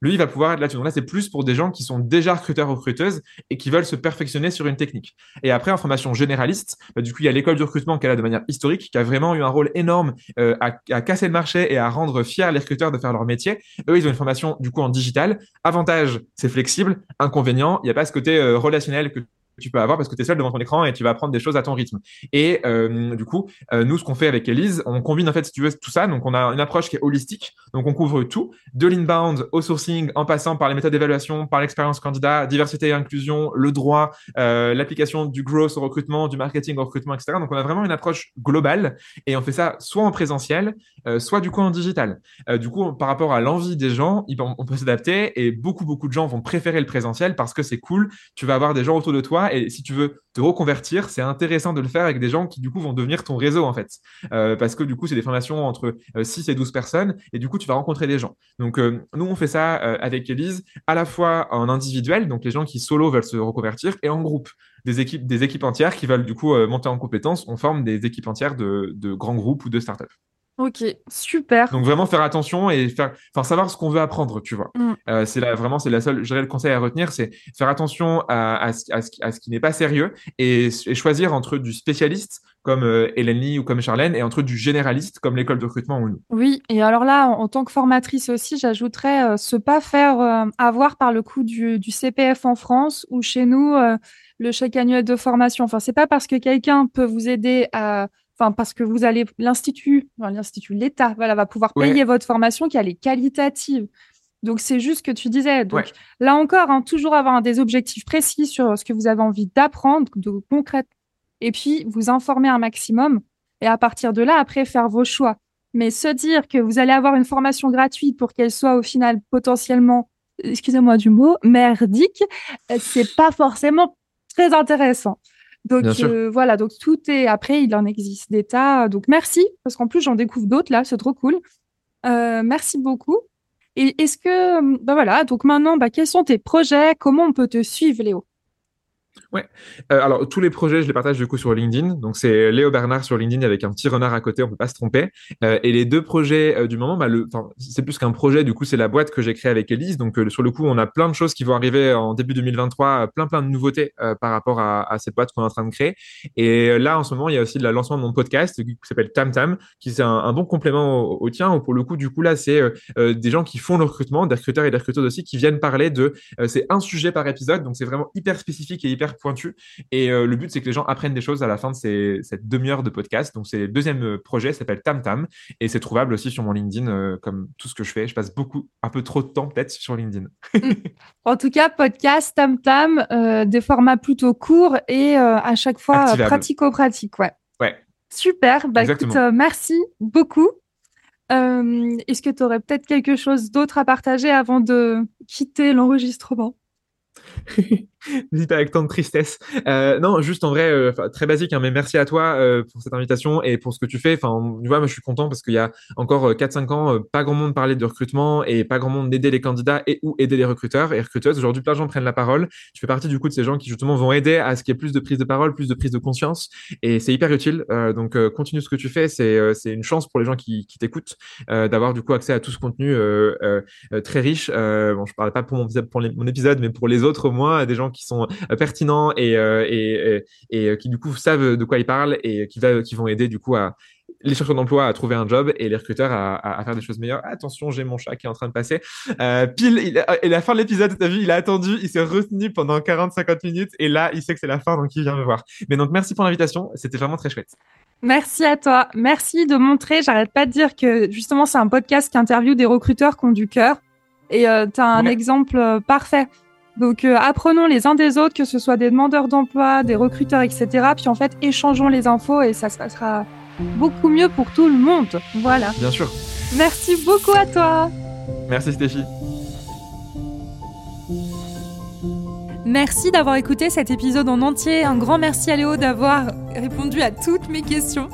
lui, il va pouvoir être là-dessus. Donc là, c'est plus pour des gens qui sont déjà recruteurs recruteuses et qui veulent se perfectionner sur une technique. Et après, en formation généraliste, bah, du coup, il y a l'école du recrutement qu'elle a de manière historique, qui a vraiment eu un rôle énorme à, à casser le marché et à rendre fiers les recruteurs de faire leur métier. Eux, ils ont une formation du coup en digital. Avantage, c'est flexible. Inconvénient, il n'y a pas ce côté euh, relationnel que tu peux avoir parce que tu es seul devant ton écran et tu vas apprendre des choses à ton rythme. Et euh, du coup, euh, nous, ce qu'on fait avec Elise, on combine en fait, si tu veux, tout ça. Donc, on a une approche qui est holistique. Donc, on couvre tout, de l'inbound au sourcing, en passant par les méthodes d'évaluation, par l'expérience candidat, diversité et inclusion, le droit, euh, l'application du growth au recrutement, du marketing au recrutement, etc. Donc, on a vraiment une approche globale et on fait ça soit en présentiel, soit du coup en digital. Du coup, par rapport à l'envie des gens, on peut s'adapter et beaucoup, beaucoup de gens vont préférer le présentiel parce que c'est cool. Tu vas avoir des gens autour de toi et si tu veux te reconvertir, c'est intéressant de le faire avec des gens qui du coup vont devenir ton réseau en fait. Euh, parce que du coup, c'est des formations entre 6 euh, et 12 personnes et du coup, tu vas rencontrer des gens. Donc, euh, nous, on fait ça avec Elise à la fois en individuel, donc les gens qui solo veulent se reconvertir, et en groupe. Des équipes, des équipes entières qui veulent du coup monter en compétences. On forme des équipes entières de, de grands groupes ou de startups. Ok, super. Donc vraiment faire attention et faire, enfin savoir ce qu'on veut apprendre, tu vois. Mm. Euh, c'est là vraiment c'est la seule, je dirais le conseil à retenir, c'est faire attention à, à, ce, à, ce, qui n'est pas sérieux et, et, choisir entre du spécialiste comme euh, Hélène ou comme Charlène et entre du généraliste comme l'école de recrutement ou nous. Oui, et alors là, en, tant que formatrice aussi, j'ajouterais euh, se pas faire euh, avoir par le coup du, du, CPF en France ou chez nous le chèque annuel de formation. Enfin, c'est pas parce que quelqu'un peut vous aider à enfin parce que vous allez l'institut, l'institut, l'État, voilà, va pouvoir payer votre formation qui elle est qualitative. Donc c'est juste ce que tu disais. Donc là encore, hein, toujours avoir des objectifs précis sur ce que vous avez envie d'apprendre, de concrète, et puis vous informer un maximum. Et à partir de là, après faire vos choix. Mais se dire que vous allez avoir une formation gratuite pour qu'elle soit au final potentiellement, excusez-moi du mot, merdique, euh, c'est pas forcément très intéressant. Donc euh, voilà, donc tout est après, il en existe des tas. Donc merci, parce qu'en plus j'en découvre d'autres là, c'est trop cool. Euh, merci beaucoup. Et est-ce que, ben voilà, donc maintenant, bah, quels sont tes projets? Comment on peut te suivre, Léo? Ouais. Euh, alors tous les projets, je les partage du coup sur LinkedIn. Donc c'est Léo Bernard sur LinkedIn avec un petit renard à côté, on peut pas se tromper. Euh, et les deux projets euh, du moment, bah, c'est plus qu'un projet. Du coup, c'est la boîte que j'ai créée avec Elise. Donc euh, sur le coup, on a plein de choses qui vont arriver en début 2023, plein plein de nouveautés euh, par rapport à, cette boîte qu'on est en train de créer. Et là, en ce moment, il y a aussi le lancement de mon podcast qui s'appelle Tam Tam, qui c'est un, bon complément au, tien. Pour le coup, du coup là, c'est des gens qui font le recrutement, des recruteurs et des recruteuses aussi, qui viennent parler de. c'est un sujet par épisode, donc c'est vraiment hyper spécifique et hyper pointu. Et euh, le but, c'est que les gens apprennent des choses à la fin de ces, cette demi-heure de podcast. Donc, c'est le deuxième euh, projet, s'appelle Tam Tam. Et c'est trouvable aussi sur mon LinkedIn, euh, comme tout ce que je fais. Je passe beaucoup, un peu trop de temps peut-être sur LinkedIn. Mm. en tout cas, podcast, Tam Tam, euh, des formats plutôt courts et à chaque fois pratico-pratique. Ouais. Ouais. Super. Bah, écoute, merci beaucoup. Est-ce que tu aurais peut-être quelque chose d'autre à partager avant de quitter l'enregistrement? N'hésite avec tant de tristesse. Euh, non, juste en vrai, euh, très basique, hein, mais merci à toi euh, pour cette invitation et pour ce que tu fais. Enfin, tu vois, moi, je suis content parce qu'il y a encore 4-5 euh, ans, pas grand monde parlait de recrutement et pas grand monde d'aider les candidats et ou aider les recruteurs et recruteuses. Aujourd'hui, plein de gens prennent la parole. Je fais partie du coup de ces gens qui justement vont aider à ce qu'il y ait plus de prise de parole, plus de prise de conscience et c'est hyper utile. donc, continue ce que tu fais. C'est une chance pour les gens qui, qui t'écoutent d'avoir du coup accès à tout ce contenu très riche. bon, je parle pas pour mon épisode, mais pour les autres au moins, des gens qui sont euh, pertinents et, euh, et, et, qui du coup savent de quoi ils parlent et qui, va, qui vont aider du coup à les chercheurs d'emploi à trouver un job et les recruteurs à, à, faire des choses meilleures. Attention, j'ai mon chat qui est en train de passer. Euh, pile, il, et la fin de l'épisode, t'as vu, il a attendu, il s'est retenu pendant 40-50 minutes et là, il sait que c'est la fin, donc il vient me voir. Mais donc, merci pour l'invitation, c'était vraiment très chouette. Merci à toi. Merci de montrer, j'arrête pas de dire que justement, c'est un podcast qui interviewe des recruteurs qui ont du cœur. Et euh, tu as un ouais. exemple parfait. Donc euh, apprenons les uns des autres, que ce soit des demandeurs d'emploi, des recruteurs, etc. Puis en fait, échangeons les infos et ça se passera beaucoup mieux pour tout le monde. Voilà. Bien sûr. Merci beaucoup à toi. Merci Stéphie. Merci d'avoir écouté cet épisode en entier. Un grand merci à Léo d'avoir répondu à toutes mes questions.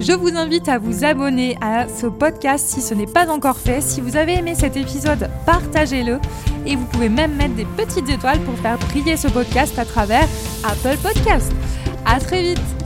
Je vous invite à vous abonner à ce podcast si ce n'est pas encore fait. Si vous avez aimé cet épisode, partagez-le. Et vous pouvez même mettre des petites étoiles pour faire briller ce podcast à travers Apple Podcast. À très vite